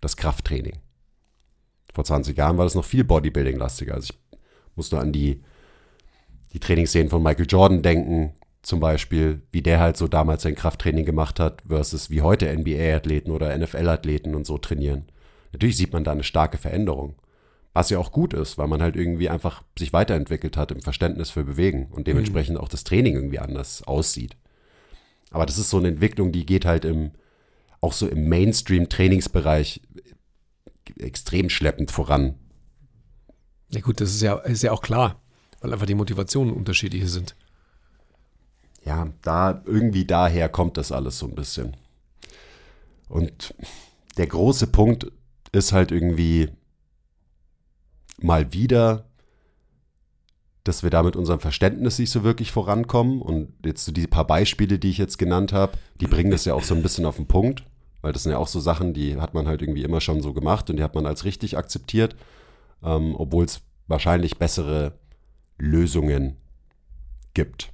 Das Krafttraining. Vor 20 Jahren war das noch viel Bodybuilding-lastiger. Also ich muss nur an die, die Trainingsszenen von Michael Jordan denken, zum Beispiel, wie der halt so damals sein Krafttraining gemacht hat, versus wie heute NBA-Athleten oder NFL-Athleten und so trainieren. Natürlich sieht man da eine starke Veränderung. Was ja auch gut ist, weil man halt irgendwie einfach sich weiterentwickelt hat im Verständnis für Bewegen und dementsprechend auch das Training irgendwie anders aussieht. Aber das ist so eine Entwicklung, die geht halt im, auch so im Mainstream-Trainingsbereich extrem schleppend voran. Ja gut, das ist ja, ist ja auch klar, weil einfach die Motivationen unterschiedliche sind. Ja, da irgendwie daher kommt das alles so ein bisschen. Und der große Punkt ist halt irgendwie mal wieder, dass wir da mit unserem Verständnis nicht so wirklich vorankommen. Und jetzt so die paar Beispiele, die ich jetzt genannt habe, die bringen das ja auch so ein bisschen auf den Punkt, weil das sind ja auch so Sachen, die hat man halt irgendwie immer schon so gemacht und die hat man als richtig akzeptiert, ähm, obwohl es wahrscheinlich bessere Lösungen gibt.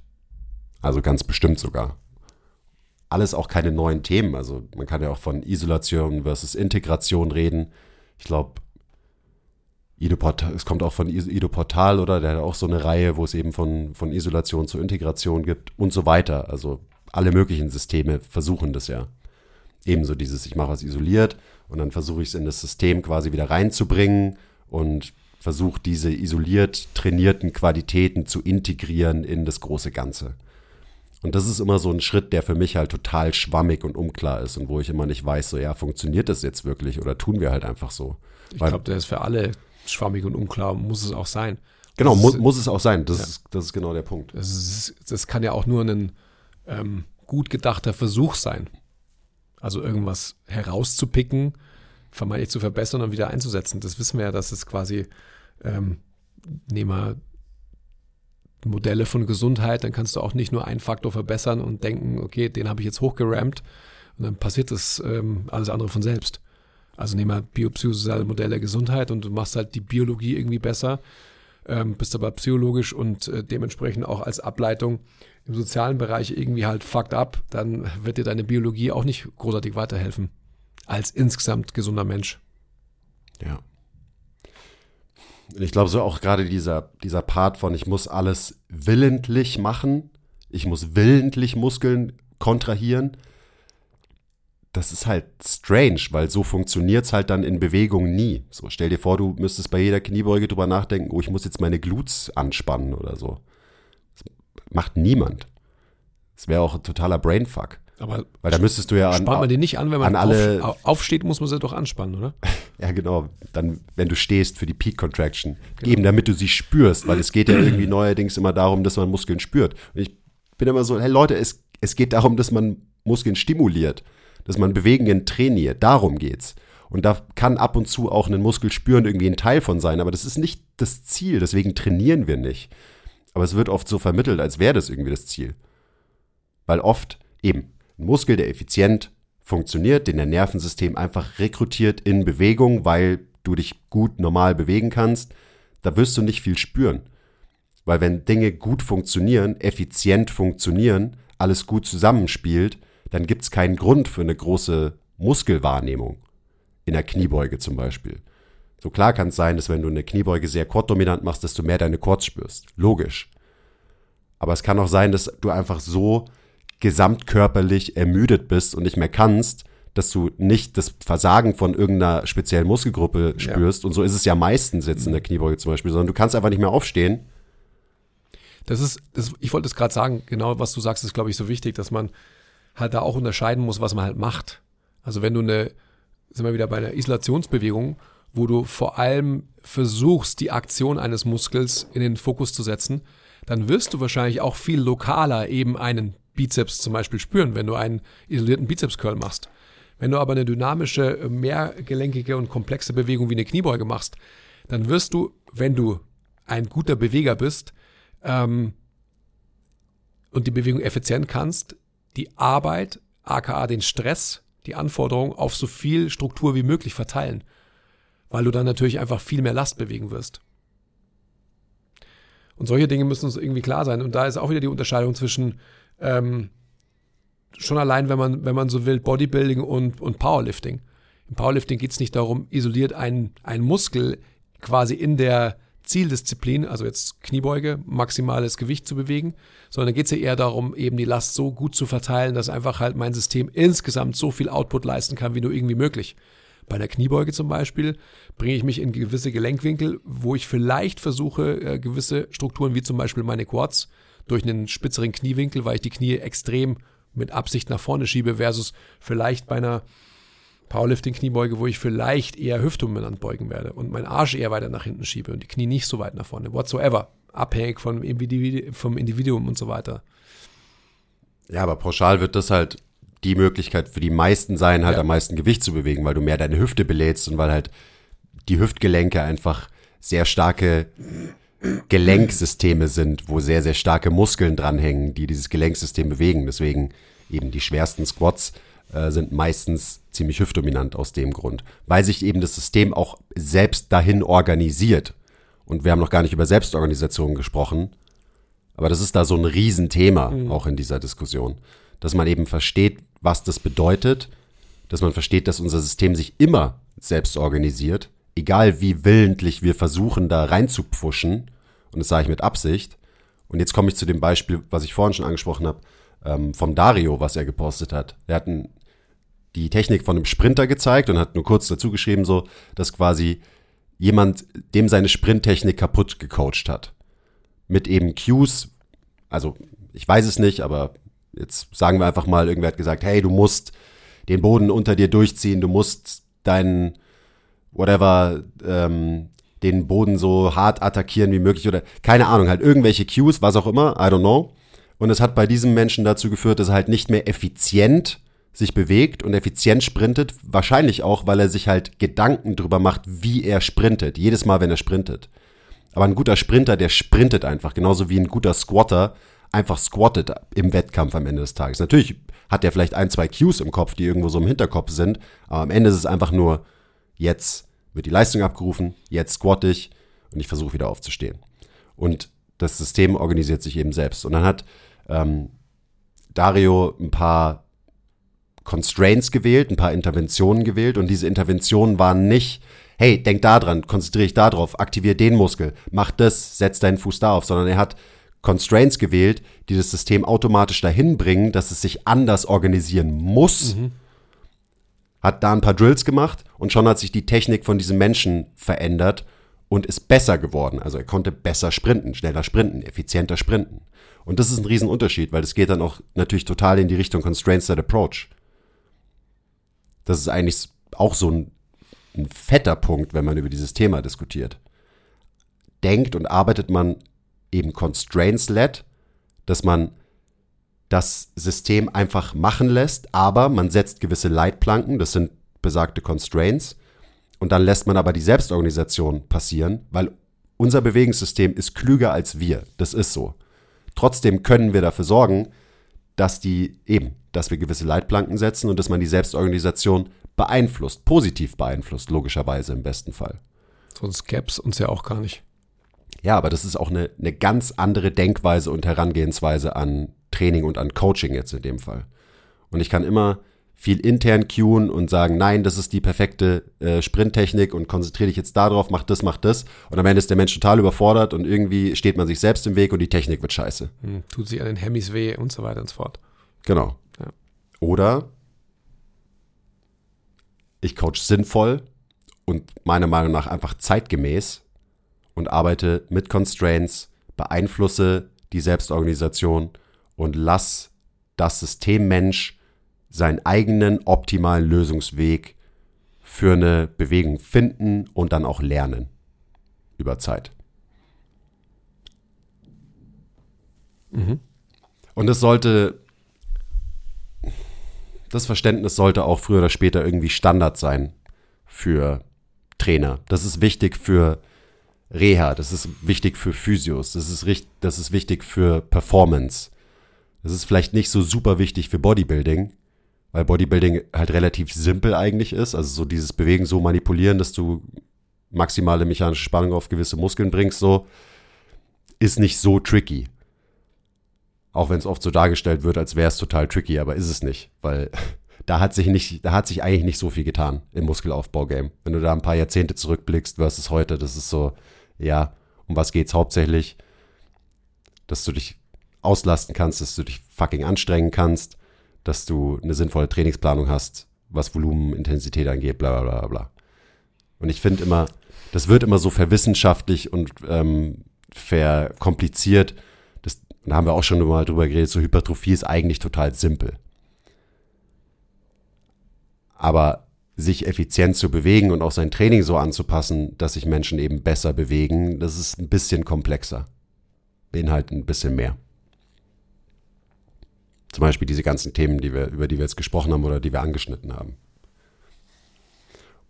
Also ganz bestimmt sogar. Alles auch keine neuen Themen. Also man kann ja auch von Isolation versus Integration reden. Ich glaube, es kommt auch von Ido Portal, oder? Der hat auch so eine Reihe, wo es eben von, von Isolation zu Integration gibt und so weiter. Also alle möglichen Systeme versuchen das ja. Ebenso dieses, ich mache was isoliert und dann versuche ich es in das System quasi wieder reinzubringen und versuche diese isoliert trainierten Qualitäten zu integrieren in das große Ganze. Und das ist immer so ein Schritt, der für mich halt total schwammig und unklar ist und wo ich immer nicht weiß, so ja, funktioniert das jetzt wirklich oder tun wir halt einfach so. Ich glaube, der ist für alle schwammig und unklar, muss es auch sein. Genau, mu ist- muss es auch sein. Das, Ja. ist, das ist genau der Punkt. Das, ist, das kann ja auch nur ein ähm, gut gedachter Versuch sein. Also irgendwas herauszupicken, vermeintlich zu verbessern und wieder einzusetzen. Das wissen wir ja, dass es quasi, ähm, nehmen wir Modelle von Gesundheit, dann kannst du auch nicht nur einen Faktor verbessern und denken, okay, den habe ich jetzt hochgerammt und dann passiert das ähm, alles andere von selbst. Also nehmen wir biopsychosoziale Modelle Gesundheit und du machst halt die Biologie irgendwie besser, ähm, bist aber psychologisch und äh, dementsprechend auch als Ableitung im sozialen Bereich irgendwie halt fucked up, dann wird dir deine Biologie auch nicht großartig weiterhelfen. Als insgesamt gesunder Mensch. Ja. Und ich glaube so auch gerade dieser, dieser Part von, ich muss alles willentlich machen, ich muss willentlich Muskeln kontrahieren. Das ist halt strange, weil so funktioniert es halt dann in Bewegung nie. So, stell dir vor, du müsstest bei jeder Kniebeuge drüber nachdenken, oh, ich muss jetzt meine Glutes anspannen oder so. Das macht niemand. Das wäre auch ein totaler Brainfuck. Aber Weil da müsstest du ja an, spannt man den nicht an, wenn man an alle- auf, aufsteht, muss man sie doch anspannen, oder? *laughs* Ja, genau. Dann, wenn du stehst für die Peak Contraction. Eben damit du sie spürst, weil es geht ja irgendwie neuerdings immer darum, dass man Muskeln spürt. Und ich bin immer so, hey Leute, es, es geht darum, dass man Muskeln stimuliert, dass man Bewegungen trainiert. Darum geht's. Und da kann ab und zu auch ein Muskel spüren irgendwie ein Teil von sein, aber das ist nicht das Ziel, deswegen trainieren wir nicht. Aber es wird oft so vermittelt, als wäre das irgendwie das Ziel. Weil oft eben ein Muskel, der effizient funktioniert, den dein Nervensystem einfach rekrutiert in Bewegung, weil du dich gut normal bewegen kannst, da wirst du nicht viel spüren. Weil wenn Dinge gut funktionieren, effizient funktionieren, alles gut zusammenspielt, dann gibt es keinen Grund für eine große Muskelwahrnehmung. In der Kniebeuge zum Beispiel. So klar kann es sein, dass wenn du eine Kniebeuge sehr quad-dominant machst, dass du mehr deine Quads spürst. Logisch. Aber es kann auch sein, dass du einfach so gesamtkörperlich ermüdet bist und nicht mehr kannst, dass du nicht das Versagen von irgendeiner speziellen Muskelgruppe spürst. Und so ist es ja meistens jetzt in der Kniebeuge zum Beispiel, sondern du kannst einfach nicht mehr aufstehen. Das ist, das, ich wollte es gerade sagen, genau was du sagst, ist, glaube ich, so wichtig, dass man halt da auch unterscheiden muss, was man halt macht. Also wenn du eine, sind wir wieder bei einer Isolationsbewegung, wo du vor allem versuchst, die Aktion eines Muskels in den Fokus zu setzen, dann wirst du wahrscheinlich auch viel lokaler eben einen Bizeps zum Beispiel spüren, wenn du einen isolierten Bizeps-Curl machst. Wenn du aber eine dynamische, mehrgelenkige und komplexe Bewegung wie eine Kniebeuge machst, dann wirst du, wenn du ein guter Beweger bist, ähm, und die Bewegung effizient kannst, die Arbeit, aka den Stress, die Anforderungen auf so viel Struktur wie möglich verteilen, weil du dann natürlich einfach viel mehr Last bewegen wirst. Und solche Dinge müssen uns irgendwie klar sein. Und da ist auch wieder die Unterscheidung zwischen ähm, schon allein, wenn man, wenn man so will, Bodybuilding und, und Powerlifting. Im Powerlifting geht es nicht darum, isoliert einen, einen Muskel quasi in der Zieldisziplin, also jetzt Kniebeuge, maximales Gewicht zu bewegen, sondern geht es ja eher darum, eben die Last so gut zu verteilen, dass einfach halt mein System insgesamt so viel Output leisten kann, wie nur irgendwie möglich. Bei der Kniebeuge zum Beispiel bringe ich mich in gewisse Gelenkwinkel, wo ich vielleicht versuche, äh, gewisse Strukturen wie zum Beispiel meine Quads durch einen spitzeren Kniewinkel, weil ich die Knie extrem mit Absicht nach vorne schiebe, versus vielleicht bei einer Powerlifting-Kniebeuge, wo ich vielleicht eher hüftdominant beugen werde und meinen Arsch eher weiter nach hinten schiebe und die Knie nicht so weit nach vorne, whatsoever. Abhängig vom Individu- vom Individuum und so weiter. Ja, aber pauschal wird das halt die Möglichkeit für die meisten sein, halt Ja. am meisten Gewicht zu bewegen, weil du mehr deine Hüfte belädst und weil halt die Hüftgelenke einfach sehr starke Gelenksysteme sind, wo sehr, sehr starke Muskeln dranhängen, die dieses Gelenksystem bewegen. Deswegen eben die schwersten Squats äh, sind meistens ziemlich hüftdominant aus dem Grund, weil sich eben das System auch selbst dahin organisiert. Und wir haben noch gar nicht über Selbstorganisation gesprochen, aber das ist da so ein Riesenthema auch in dieser Diskussion, dass man eben versteht, was das bedeutet, dass man versteht, dass unser System sich immer selbst organisiert, egal wie willentlich wir versuchen, da reinzupfuschen. Und das sage ich mit Absicht. Und jetzt komme ich zu dem Beispiel, was ich vorhin schon angesprochen habe, ähm, vom Dario, was er gepostet hat. Er hat ein, die Technik von einem Sprinter gezeigt und hat nur kurz dazu geschrieben, so, dass quasi jemand dem seine Sprinttechnik kaputt gecoacht hat mit eben Cues, also ich weiß es nicht, aber jetzt sagen wir einfach mal, irgendwer hat gesagt, hey, du musst den Boden unter dir durchziehen, du musst deinen, whatever, ähm, den Boden so hart attackieren wie möglich oder keine Ahnung, halt irgendwelche Cues, was auch immer, I don't know. Und es hat bei diesem Menschen dazu geführt, dass er halt nicht mehr effizient sich bewegt und effizient sprintet, wahrscheinlich auch, weil er sich halt Gedanken drüber macht, wie er sprintet, jedes Mal, wenn er sprintet. Aber ein guter Sprinter, der sprintet einfach, genauso wie ein guter Squatter einfach squattet im Wettkampf am Ende des Tages. Natürlich hat er vielleicht ein, zwei Cues im Kopf, die irgendwo so im Hinterkopf sind, aber am Ende ist es einfach nur, jetzt wird die Leistung abgerufen, jetzt squatte ich und ich versuche wieder aufzustehen. Und das System organisiert sich eben selbst. Und dann hat ähm, Dario ein paar Constraints gewählt, ein paar Interventionen gewählt und diese Interventionen waren nicht, hey, denk da dran, konzentriere dich da drauf, aktiviere den Muskel, mach das, setz deinen Fuß da auf, sondern er hat Constraints gewählt, die das System automatisch dahin bringen, dass es sich anders organisieren muss. Hat da ein paar Drills gemacht und schon hat sich die Technik von diesem Menschen verändert und ist besser geworden. Also er konnte besser sprinten, schneller sprinten, effizienter sprinten. Und das ist ein Riesenunterschied, weil das geht dann auch natürlich total in die Richtung Constraint-Set Approach. Das ist eigentlich auch so ein, ein fetter Punkt, wenn man über dieses Thema diskutiert. Denkt und arbeitet man eben Constraints-led, dass man das System einfach machen lässt, aber man setzt gewisse Leitplanken, das sind besagte Constraints, und dann lässt man aber die Selbstorganisation passieren, weil unser Bewegungssystem ist klüger als wir. Das ist so. Trotzdem können wir dafür sorgen, dass die eben, dass wir gewisse Leitplanken setzen und dass man die Selbstorganisation beeinflusst, positiv beeinflusst, logischerweise im besten Fall. Sonst gäbe es uns ja auch gar nicht. Ja, aber das ist auch eine, eine ganz andere Denkweise und Herangehensweise an Training und an Coaching jetzt in dem Fall. Und ich kann immer viel intern cueen und sagen, nein, das ist die perfekte äh, Sprinttechnik und konzentriere dich jetzt darauf, mach das, mach das. Und am Ende ist der Mensch total überfordert und irgendwie steht man sich selbst im Weg und die Technik wird scheiße. Hm, tut sich an den Hemmys weh und so weiter und so fort. Genau. Ja. Oder ich coach sinnvoll und meiner Meinung nach einfach zeitgemäß und arbeite mit Constraints, beeinflusse die Selbstorganisation und lass das System Mensch seinen eigenen optimalen Lösungsweg für eine Bewegung finden und dann auch lernen über Zeit. Und es sollte, das Verständnis sollte auch früher oder später irgendwie Standard sein für Trainer. Das ist wichtig für Reha, das ist wichtig für Physios, das ist, richt- das ist wichtig für Performance. Das ist vielleicht nicht so super wichtig für Bodybuilding, weil Bodybuilding halt relativ simpel eigentlich ist. Also so dieses Bewegen so manipulieren, dass du maximale mechanische Spannung auf gewisse Muskeln bringst, so ist nicht so tricky. Auch wenn es oft so dargestellt wird, als wäre es total tricky, aber ist es nicht, weil *laughs* da hat sich nicht, da hat sich eigentlich nicht so viel getan im Muskelaufbau-Game. Wenn du da ein paar Jahrzehnte zurückblickst versus heute, das ist so, ja, um was geht's hauptsächlich? Dass du dich auslasten kannst, dass du dich fucking anstrengen kannst, dass du eine sinnvolle Trainingsplanung hast, was Volumen, Intensität angeht, bla bla bla bla. Und ich finde immer, das wird immer so verwissenschaftlich und ähm, verkompliziert. Das, da haben wir auch schon mal drüber geredet, so Hypertrophie ist eigentlich total simpel. Aber sich effizient zu bewegen und auch sein Training so anzupassen, dass sich Menschen eben besser bewegen, das ist ein bisschen komplexer. Beinhaltet ein bisschen mehr. Zum Beispiel diese ganzen Themen, die wir, über die wir jetzt gesprochen haben oder die wir angeschnitten haben.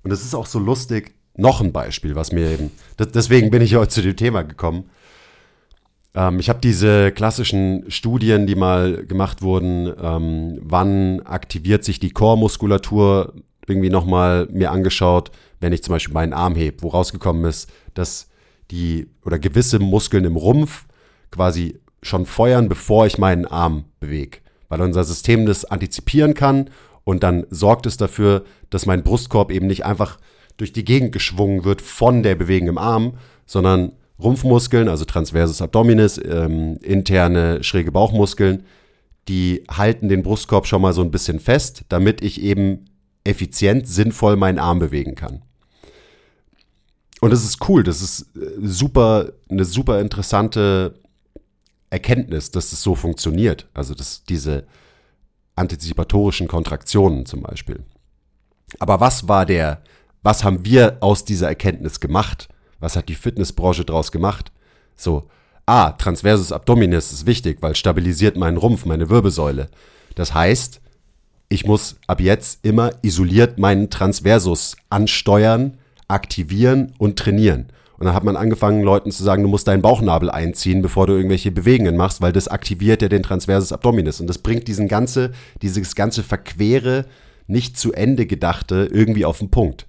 Und es ist auch so lustig, noch ein Beispiel, was mir eben, deswegen bin ich heute zu dem Thema gekommen. Ähm, ich habe diese klassischen Studien, die mal gemacht wurden, ähm, wann aktiviert sich die Core-Muskulatur, irgendwie nochmal mir angeschaut, wenn ich zum Beispiel meinen Arm hebe, wo rausgekommen ist, dass die oder gewisse Muskeln im Rumpf quasi schon feuern, bevor ich meinen Arm bewege. Weil unser System das antizipieren kann und dann sorgt es dafür, dass mein Brustkorb eben nicht einfach durch die Gegend geschwungen wird von der Bewegung im Arm, sondern Rumpfmuskeln, also Transversus Abdominis, ähm, interne schräge Bauchmuskeln, die halten den Brustkorb schon mal so ein bisschen fest, damit ich eben effizient, sinnvoll meinen Arm bewegen kann. Und das ist cool, das ist äh, super, eine super interessante Erkenntnis, dass es so funktioniert. Also dass diese antizipatorischen Kontraktionen zum Beispiel. Aber was war der, was haben wir aus dieser Erkenntnis gemacht? Was hat die Fitnessbranche draus gemacht? So, ah, Transversus Abdominis ist wichtig, weil stabilisiert meinen Rumpf, meine Wirbelsäule. Das heißt, ich muss ab jetzt immer isoliert meinen Transversus ansteuern, aktivieren und trainieren. Und dann hat man angefangen, Leuten zu sagen, du musst deinen Bauchnabel einziehen, bevor du irgendwelche Bewegungen machst, weil das aktiviert ja den Transversus Abdominis. Und das bringt diesen ganze, dieses ganze verquere, nicht zu Ende gedachte irgendwie auf den Punkt.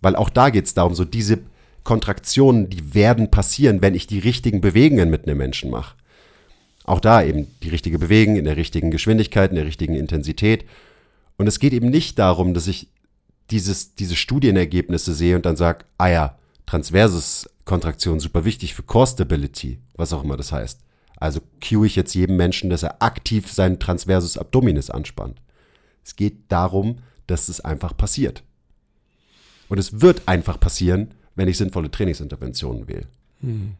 Weil auch da geht es darum, so diese Kontraktionen, die werden passieren, wenn ich die richtigen Bewegungen mit einem Menschen mache. Auch da eben die richtige Bewegung in der richtigen Geschwindigkeit, in der richtigen Intensität. Und es geht eben nicht darum, dass ich dieses, diese Studienergebnisse sehe und dann sage, ah ja, Transversus-Kontraktion super wichtig für Core Stability, was auch immer das heißt. Also cue ich jetzt jedem Menschen, dass er aktiv seinen Transversus Abdominis anspannt. Es geht darum, dass es einfach passiert. Und es wird einfach passieren, wenn ich sinnvolle Trainingsinterventionen wähle. Hm.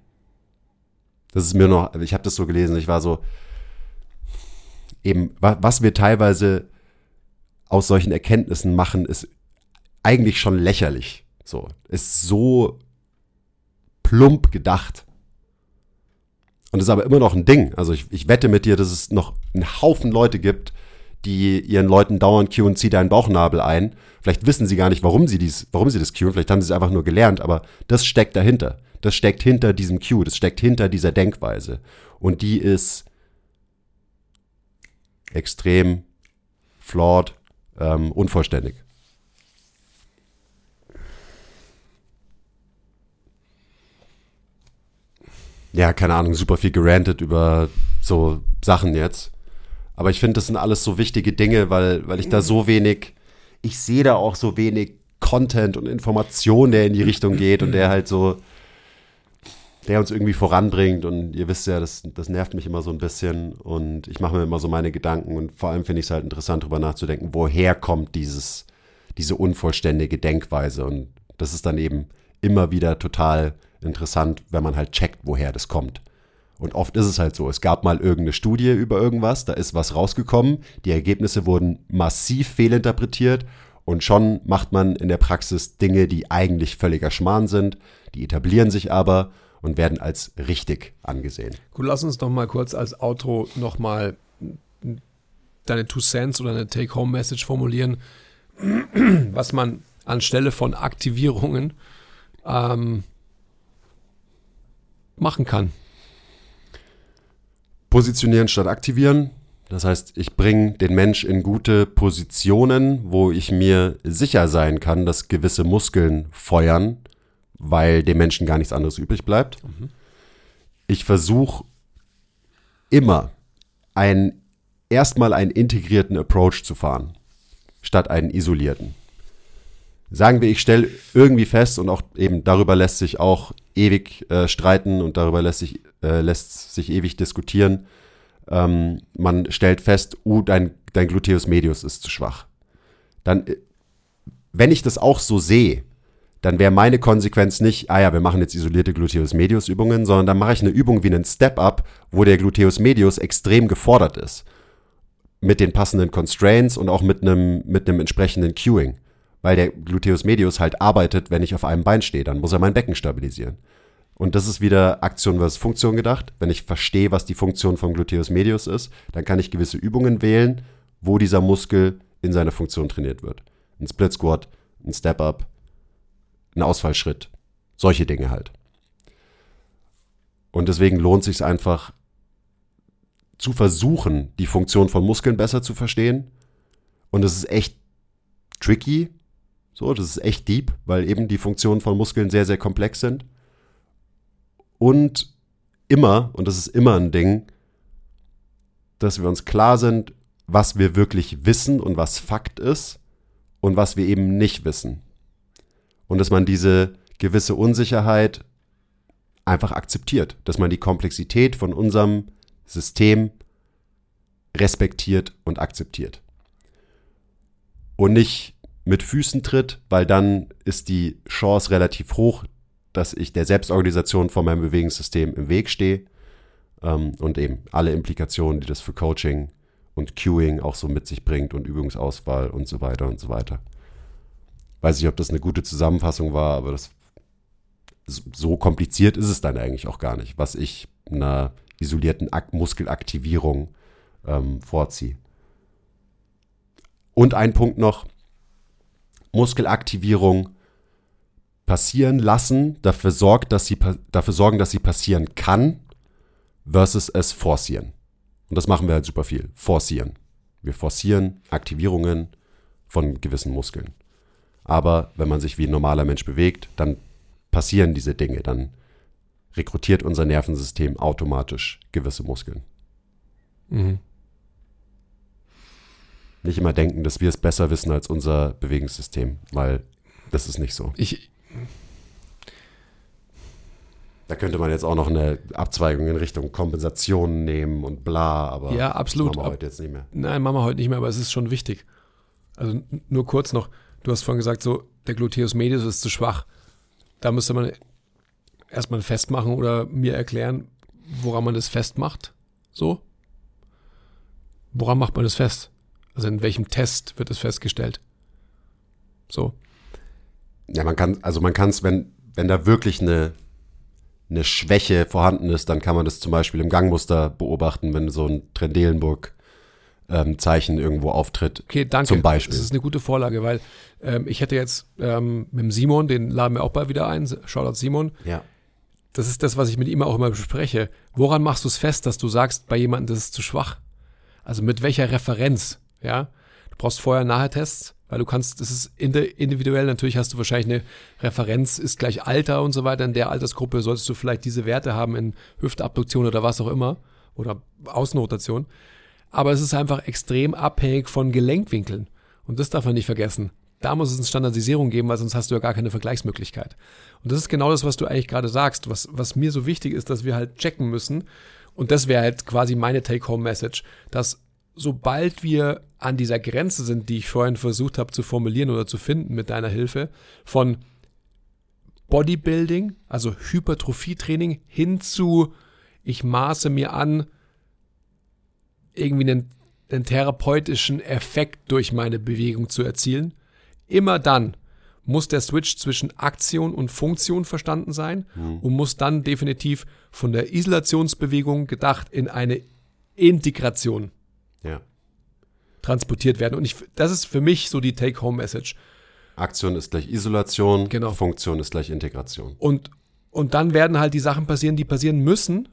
Das ist mir noch, ich habe das so gelesen, ich war so, eben, was wir teilweise aus solchen Erkenntnissen machen, ist eigentlich schon lächerlich. So, ist so plump gedacht. Und ist aber immer noch ein Ding. Also ich, ich wette mit dir, dass es noch einen Haufen Leute gibt, die ihren Leuten dauernd und zieh deinen Bauchnabel ein. Vielleicht wissen sie gar nicht, warum sie dies, warum sie das Q, vielleicht haben sie es einfach nur gelernt, aber das steckt dahinter. Das steckt hinter diesem Q, das steckt hinter dieser Denkweise. Und die ist extrem flawed, ähm, unvollständig. Ja, keine Ahnung, super viel gerantet über so Sachen jetzt. Aber ich finde, das sind alles so wichtige Dinge, weil, weil ich da so wenig, ich sehe da auch so wenig Content und Information, der in die Richtung geht und der halt so, der uns irgendwie voranbringt. Und ihr wisst ja, das, das nervt mich immer so ein bisschen. Und ich mache mir immer so meine Gedanken. Und vor allem finde ich es halt interessant, darüber nachzudenken, woher kommt dieses, diese unvollständige Denkweise. Und das ist dann eben immer wieder total interessant, wenn man halt checkt, woher das kommt. Und oft ist es halt so, es gab mal irgendeine Studie über irgendwas, da ist was rausgekommen, die Ergebnisse wurden massiv fehlinterpretiert und schon macht man in der Praxis Dinge, die eigentlich völliger Schmarrn sind, die etablieren sich aber und werden als richtig angesehen. Gut, lass uns doch mal kurz als Outro nochmal deine Two Cents oder eine Take-Home-Message formulieren, *clears throat* was man anstelle von Aktivierungen ähm, machen kann. Positionieren statt aktivieren. Das heißt, ich bringe den Mensch in gute Positionen, wo ich mir sicher sein kann, dass gewisse Muskeln feuern, weil dem Menschen gar nichts anderes übrig bleibt. Mhm. Ich versuche immer einen, erstmal einen integrierten Approach zu fahren, statt einen isolierten sagen wir, ich stelle irgendwie fest und auch eben darüber lässt sich auch ewig äh, streiten und darüber lässt sich, äh, lässt sich ewig diskutieren. Ähm, man stellt fest, uh, dein, dein Gluteus medius ist zu schwach. Dann, äh, wenn ich das auch so sehe, dann wäre meine Konsequenz nicht, ah ja, wir machen jetzt isolierte Gluteus medius Übungen, sondern dann mache ich eine Übung wie einen Step-Up, wo der Gluteus medius extrem gefordert ist. Mit den passenden Constraints und auch mit einem, mit einem entsprechenden Cueing weil der Gluteus medius halt arbeitet, wenn ich auf einem Bein stehe. Dann muss er mein Becken stabilisieren. Und das ist wieder Aktion versus Funktion gedacht. Wenn ich verstehe, was die Funktion vom Gluteus medius ist, dann kann ich gewisse Übungen wählen, wo dieser Muskel in seiner Funktion trainiert wird. Ein Split Squat, ein Step Up, ein Ausfallschritt. Solche Dinge halt. Und deswegen lohnt sich einfach zu versuchen, die Funktion von Muskeln besser zu verstehen. Und es ist echt tricky, so, das ist echt deep, weil eben die Funktionen von Muskeln sehr, sehr komplex sind. Und immer, und das ist immer ein Ding, dass wir uns klar sind, was wir wirklich wissen und was Fakt ist und was wir eben nicht wissen. Und dass man diese gewisse Unsicherheit einfach akzeptiert, dass man die Komplexität von unserem System respektiert und akzeptiert. Und nicht mit Füßen tritt, weil dann ist die Chance relativ hoch, dass ich der Selbstorganisation von meinem Bewegungssystem im Weg stehe ähm, und eben alle Implikationen, die das für Coaching und Cueing auch so mit sich bringt und Übungsauswahl und so weiter und so weiter. Weiß nicht, ob das eine gute Zusammenfassung war, aber das so kompliziert ist es dann eigentlich auch gar nicht, was ich einer isolierten Muskelaktivierung ähm, vorziehe. Und ein Punkt noch, Muskelaktivierung passieren lassen, dafür, sorgt, dass sie, dafür sorgen, dass sie passieren kann, versus es forcieren. Und das machen wir halt super viel. Forcieren. Wir forcieren Aktivierungen von gewissen Muskeln. Aber wenn man sich wie ein normaler Mensch bewegt, dann passieren diese Dinge. Dann rekrutiert unser Nervensystem automatisch gewisse Muskeln. Mhm nicht immer denken, dass wir es besser wissen als unser Bewegungssystem, weil das ist nicht so. Ich, Da könnte man jetzt auch noch eine Abzweigung in Richtung Kompensation nehmen und bla, aber Ja, absolut. machen wir heute jetzt nicht mehr. Nein, machen wir heute nicht mehr, aber es ist schon wichtig. Also nur kurz noch, du hast vorhin gesagt, so der Gluteus medius ist zu schwach. Da müsste man erstmal festmachen oder mir erklären, woran man das festmacht. So? Woran macht man das fest? Also in welchem Test wird es festgestellt? So. Ja, man kann, also man kann es, wenn, wenn da wirklich eine, eine Schwäche vorhanden ist, dann kann man das zum Beispiel im Gangmuster beobachten, wenn so ein Trendelenburg-Zeichen irgendwo auftritt. Okay, danke. Zum Beispiel. Das ist eine gute Vorlage, weil ähm, ich hätte jetzt ähm, mit dem Simon, den laden wir auch bald wieder ein, Shoutout Simon, Ja. das ist das, was ich mit ihm auch immer bespreche. Woran machst du es fest, dass du sagst, bei jemandem, das ist zu schwach? Also mit welcher Referenz? Ja, du brauchst vorher nachher Tests, weil du kannst, das ist indi- individuell, natürlich hast du wahrscheinlich eine Referenz, ist gleich Alter und so weiter. In der Altersgruppe solltest du vielleicht diese Werte haben in Hüftabduktion oder was auch immer oder Außenrotation. Aber es ist einfach extrem abhängig von Gelenkwinkeln. Und das darf man nicht vergessen. Da muss es eine Standardisierung geben, weil sonst hast du ja gar keine Vergleichsmöglichkeit. Und das ist genau das, was du eigentlich gerade sagst. Was, was mir so wichtig ist, dass wir halt checken müssen. Und das wäre halt quasi meine Take-Home-Message, dass sobald wir an dieser Grenze sind, die ich vorhin versucht habe zu formulieren oder zu finden mit deiner Hilfe, von Bodybuilding, also Hypertrophietraining, hin zu, ich maße mir an, irgendwie einen, einen therapeutischen Effekt durch meine Bewegung zu erzielen. Immer dann muss der Switch zwischen Aktion und Funktion verstanden sein und muss dann definitiv von der Isolationsbewegung gedacht in eine Integration Ja. transportiert werden. Und ich, das ist für mich so die Take-Home-Message. Aktion ist gleich Isolation, Genau. Funktion ist gleich Integration. Und, und dann werden halt die Sachen passieren, die passieren müssen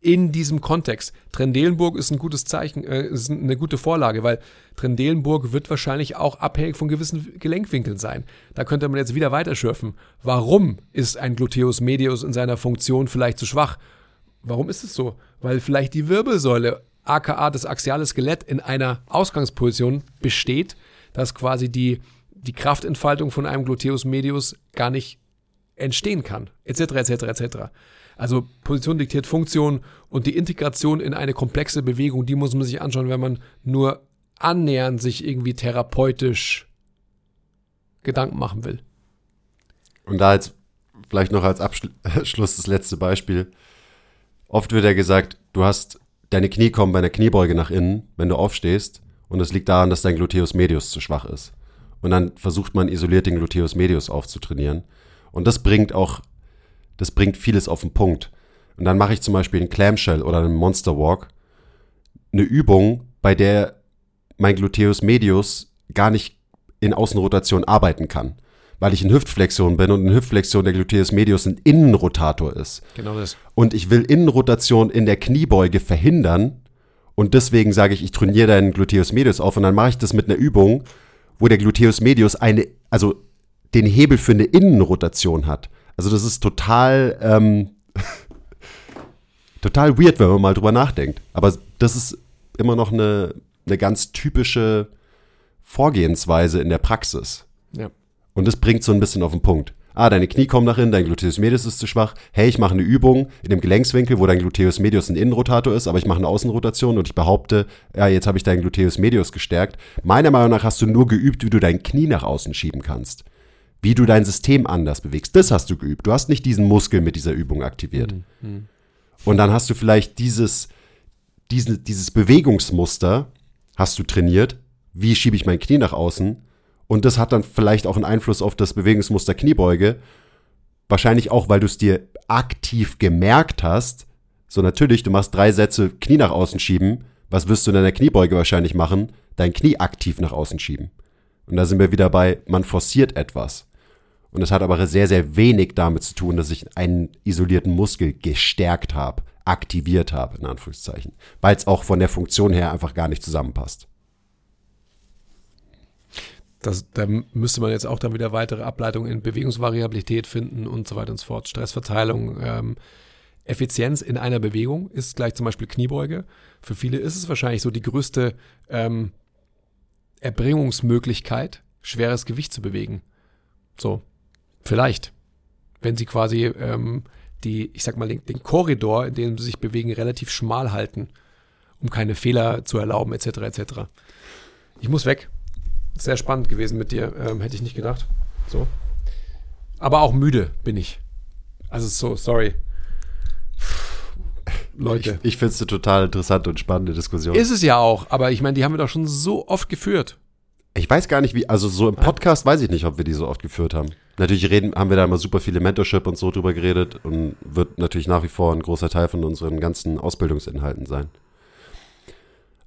in diesem Kontext. Trendelenburg ist ein gutes Zeichen, äh, ist eine gute Vorlage, weil Trendelenburg wird wahrscheinlich auch abhängig von gewissen Gelenkwinkeln sein. Da könnte man jetzt wieder weiterschürfen. Warum ist ein Gluteus medius in seiner Funktion vielleicht zu schwach? Warum ist es so? Weil vielleicht die Wirbelsäule, aka das axiale Skelett, in einer Ausgangsposition besteht, dass quasi die, die Kraftentfaltung von einem Gluteus medius gar nicht entstehen kann, etc., etc., etc. Also Position diktiert Funktion und die Integration in eine komplexe Bewegung, die muss man sich anschauen, wenn man nur annähernd sich irgendwie therapeutisch Gedanken machen will. Und da jetzt vielleicht noch als Abschluss *laughs* das letzte Beispiel. Oft wird ja gesagt, du hast, deine Knie kommen bei einer Kniebeuge nach innen, wenn du aufstehst. Und es liegt daran, dass dein Gluteus medius zu schwach ist. Und dann versucht man isoliert den Gluteus medius aufzutrainieren. Und das bringt auch, das bringt vieles auf den Punkt. Und dann mache ich zum Beispiel einen Clamshell oder einen Monster Walk. Eine Übung, bei der mein Gluteus medius gar nicht in Außenrotation arbeiten kann. Weil ich in Hüftflexion bin und in Hüftflexion der Gluteus medius ein Innenrotator ist. Genau das. Und ich will Innenrotation in der Kniebeuge verhindern. Und deswegen sage ich, ich trainiere deinen Gluteus medius auf. Und dann mache ich das mit einer Übung, wo der Gluteus medius eine, also den Hebel für eine Innenrotation hat. Also das ist total, ähm, *laughs* total weird, wenn man mal drüber nachdenkt. Aber das ist immer noch eine, eine ganz typische Vorgehensweise in der Praxis. Ja. Und das bringt so ein bisschen auf den Punkt. Ah, deine Knie kommen nach innen, dein Gluteus medius ist zu schwach. Hey, ich mache eine Übung in dem Gelenkswinkel, wo dein Gluteus medius ein Innenrotator ist, aber ich mache eine Außenrotation und ich behaupte, ja, jetzt habe ich deinen Gluteus medius gestärkt. Meiner Meinung nach hast du nur geübt, wie du dein Knie nach außen schieben kannst. Wie du dein System anders bewegst. Das hast du geübt. Du hast nicht diesen Muskel mit dieser Übung aktiviert. Und dann hast du vielleicht dieses, diese, dieses Bewegungsmuster hast du trainiert. Wie schiebe ich mein Knie nach außen? Und das hat dann vielleicht auch einen Einfluss auf das Bewegungsmuster Kniebeuge. Wahrscheinlich auch, weil du es dir aktiv gemerkt hast. So natürlich, du machst drei Sätze Knie nach außen schieben. Was wirst du in deiner Kniebeuge wahrscheinlich machen? Dein Knie aktiv nach außen schieben. Und da sind wir wieder bei, man forciert etwas. Und es hat aber sehr, sehr wenig damit zu tun, dass ich einen isolierten Muskel gestärkt habe, aktiviert habe, in Anführungszeichen. Weil es auch von der Funktion her einfach gar nicht zusammenpasst. Das, da müsste man jetzt auch dann wieder weitere Ableitungen in Bewegungsvariabilität finden und so weiter und so fort. Stressverteilung, ähm, Effizienz in einer Bewegung ist gleich zum Beispiel Kniebeuge. Für viele ist es wahrscheinlich so die größte ähm, Erbringungsmöglichkeit, schweres Gewicht zu bewegen. So, vielleicht. wenn sie quasi ähm, die, ich sag mal, den, den Korridor, in dem sie sich bewegen, relativ schmal halten, um keine Fehler zu erlauben, etc. etc. Ich muss weg. Sehr spannend gewesen mit dir, ähm, hätte ich nicht gedacht. So. Aber auch müde bin ich. Also so, sorry. Leute. Ich, ich finde es eine total interessante und spannende Diskussion. Ist es ja auch, aber ich meine, die haben wir doch schon so oft geführt. Ich weiß gar nicht, wie, also so im Podcast weiß ich nicht, ob wir die so oft geführt haben. Natürlich reden, haben wir da immer super viele Mentorship und so drüber geredet und wird natürlich nach wie vor ein großer Teil von unseren ganzen Ausbildungsinhalten sein.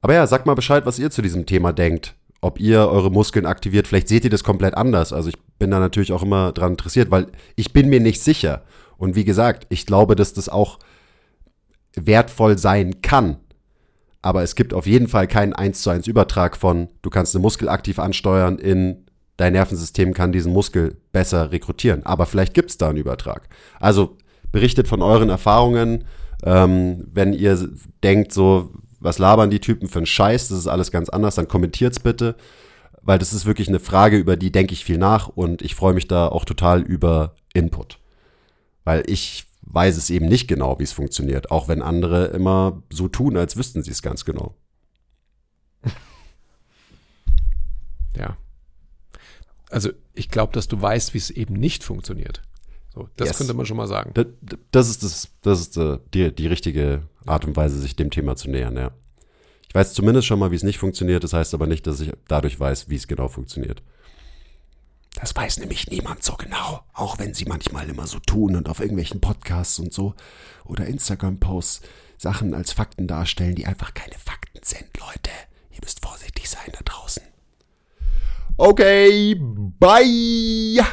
Aber ja, sagt mal Bescheid, was ihr zu diesem Thema denkt. Ob ihr eure Muskeln aktiviert, vielleicht seht ihr das komplett anders. Also ich bin da natürlich auch immer dran interessiert, weil ich bin mir nicht sicher. Und wie gesagt, ich glaube, dass das auch wertvoll sein kann. Aber es gibt auf jeden Fall keinen 1 zu 1 Übertrag von, du kannst den Muskel aktiv ansteuern in dein Nervensystem kann diesen Muskel besser rekrutieren. Aber vielleicht gibt es da einen Übertrag. Also berichtet von euren Erfahrungen. Ähm, wenn ihr denkt, so, was labern die Typen für einen Scheiß, das ist alles ganz anders, dann kommentiert's bitte. Weil das ist wirklich eine Frage, über die denke ich viel nach und ich freue mich da auch total über Input. Weil ich weiß es eben nicht genau, wie es funktioniert, auch wenn andere immer so tun, als wüssten sie es ganz genau. *laughs* Ja. Also ich glaube, dass du weißt, wie es eben nicht funktioniert. So, das yes. könnte man schon mal sagen. Das, das ist, das, das ist äh, die, die richtige Art und Weise, sich dem Thema zu nähern, ja. Ich weiß zumindest schon mal, wie es nicht funktioniert, das heißt aber nicht, dass ich dadurch weiß, wie es genau funktioniert. Das weiß nämlich niemand so genau, auch wenn sie manchmal immer so tun und auf irgendwelchen Podcasts und so oder Instagram-Posts Sachen als Fakten darstellen, die einfach keine Fakten sind, Leute. Ihr müsst vorsichtig sein da draußen. Okay, bye.